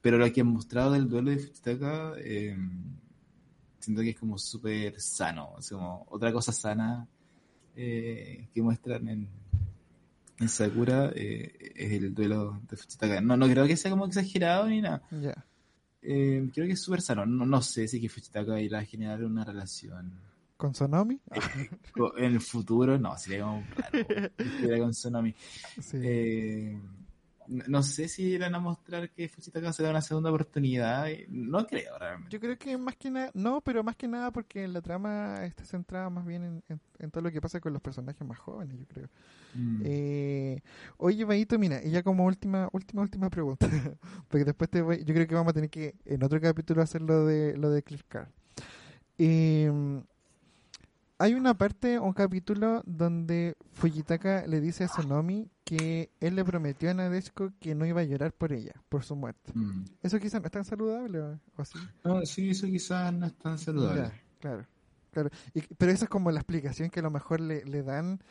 pero lo que han mostrado del duelo de Fuchitaka, eh, siento que es como súper sano, es como otra cosa sana eh, que muestran en, en Sakura eh, es el duelo de Fuchitaka. No, no creo que sea como exagerado ni nada. Ya. Eh, creo que es súper sano. No, no sé si que Fuchitaka irá a generar una relación. ¿Con Sonomi? Co- En el futuro, no, sería como raro. con Sonomi. Sí. Eh, no sé si irán a mostrar que Fuchitaka se da una segunda oportunidad. y- No creo, realmente. Yo creo que más que nada, no, pero más que nada porque la trama está centrada más bien en, en- en todo lo que pasa con los personajes más jóvenes, yo creo. Mm. Eh, oye, Vaito, mira, y ya como última, última, última pregunta, porque después te voy, yo creo que vamos a tener que en otro capítulo hacer lo de, lo de Cliff Card. Eh, hay una parte, un capítulo donde Fujitaka le dice a Sonomi que él le prometió a Nadeshiko que no iba a llorar por ella, por su muerte. Mm. Eso quizás no es tan saludable o, así. No, sí, eso quizás no es tan saludable. Ya, claro, claro. Y- pero esa es como la explicación que a lo mejor le, le dan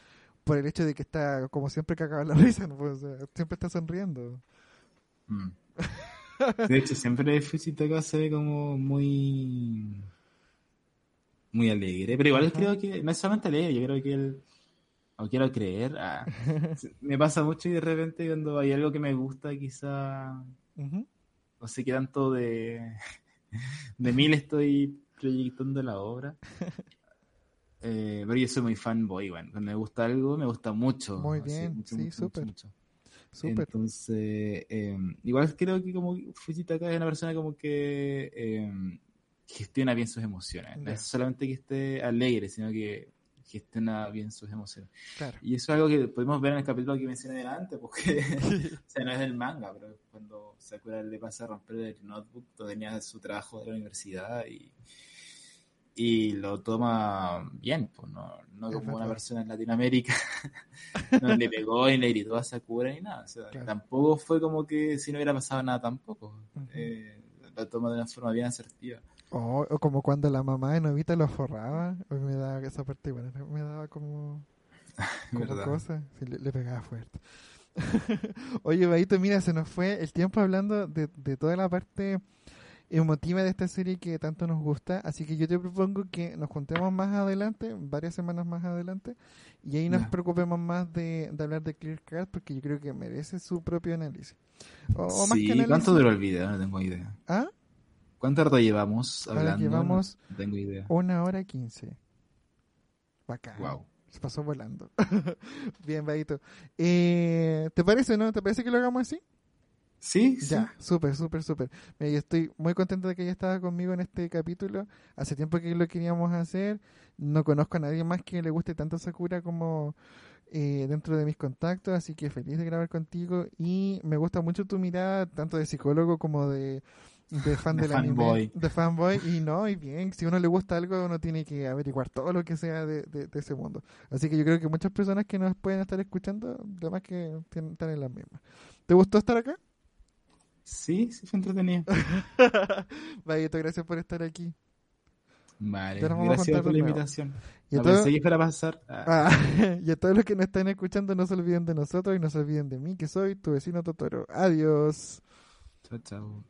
por el hecho de que está, como siempre, cagado en la risa, ¿no? Pues, o sea, siempre está sonriendo. Mm. De hecho, siempre Fuchitaka se ve como muy. Muy alegre. Pero igual Ajá. creo que. No es solamente alegre, yo creo que él. O quiero creer. ah, me pasa mucho y de repente cuando hay algo que me gusta, quizá. Ujú. No sé qué tanto de. de mí le estoy proyectando la obra. Eh, pero yo soy muy fanboy, bueno. Cuando me gusta algo, me gusta mucho. Muy así, bien, mucho, sí, súper. Entonces, eh, igual creo que como Fujitaka es una persona como que eh, gestiona bien sus emociones. No es solamente que esté alegre, sino que gestiona bien sus emociones. Claro. Y eso es algo que podemos ver en el capítulo que mencioné delante, porque o sea, no es del manga, pero cuando Sakura le pasa a romper el notebook, donde tenía su trabajo de la universidad y, y lo toma bien, pues no, no como una persona en Latinoamérica, no le pegó y le gritó a Sakura ni nada. O sea, Claro. tampoco fue como que si no hubiera pasado nada tampoco. Eh, lo toma de una forma bien asertiva. O, o como cuando la mamá de Novita lo forraba. Hoy me daba esa parte igual, me daba como, como cosa. Sí, le, le pegaba fuerte. Oye, Vaito, mira, se nos fue el tiempo hablando de, de toda la parte emotiva de esta serie que tanto nos gusta. Así que yo te propongo que nos juntemos más adelante, varias semanas más adelante, y ahí nos preocupemos más de, de hablar de Clear Card porque yo creo que merece su propio análisis. O, o más Sí, que análisis. ¿cuánto duró el video? No tengo idea. ¿Ah? ¿Cuánto rato llevamos Ahora hablando? llevamos No tengo idea. Una hora quince. Bacán. Wow. Se pasó volando. Bien, Vaito. Eh, ¿Te parece, no? ¿Te parece que lo hagamos así? Sí, sí. Ya, súper, súper, súper. Mira, yo estoy muy contento de que ella estaba conmigo en este capítulo. Hace tiempo que lo queríamos hacer. No conozco a nadie más que le guste tanto Sakura como, eh, dentro de mis contactos, así que feliz de grabar contigo y me gusta mucho tu mirada, tanto de psicólogo como de, de fan De del anime, fanboy. de fanboy, y no, y bien, si a uno le gusta algo, uno tiene que averiguar todo lo que sea de, de- de ese mundo. Así que yo creo que muchas personas que nos pueden estar escuchando, además que tienen- están en las mismas. ¿Te gustó estar acá? Sí, sí fue entretenido. Vayito, gracias por estar aquí. Vale, gracias por la invitación. Y a todo- pasar. Ah, Ah, y a todos los que nos están escuchando, no se olviden de nosotros y no se olviden de mí, que soy tu vecino Totoro. Adiós. Chao, chao.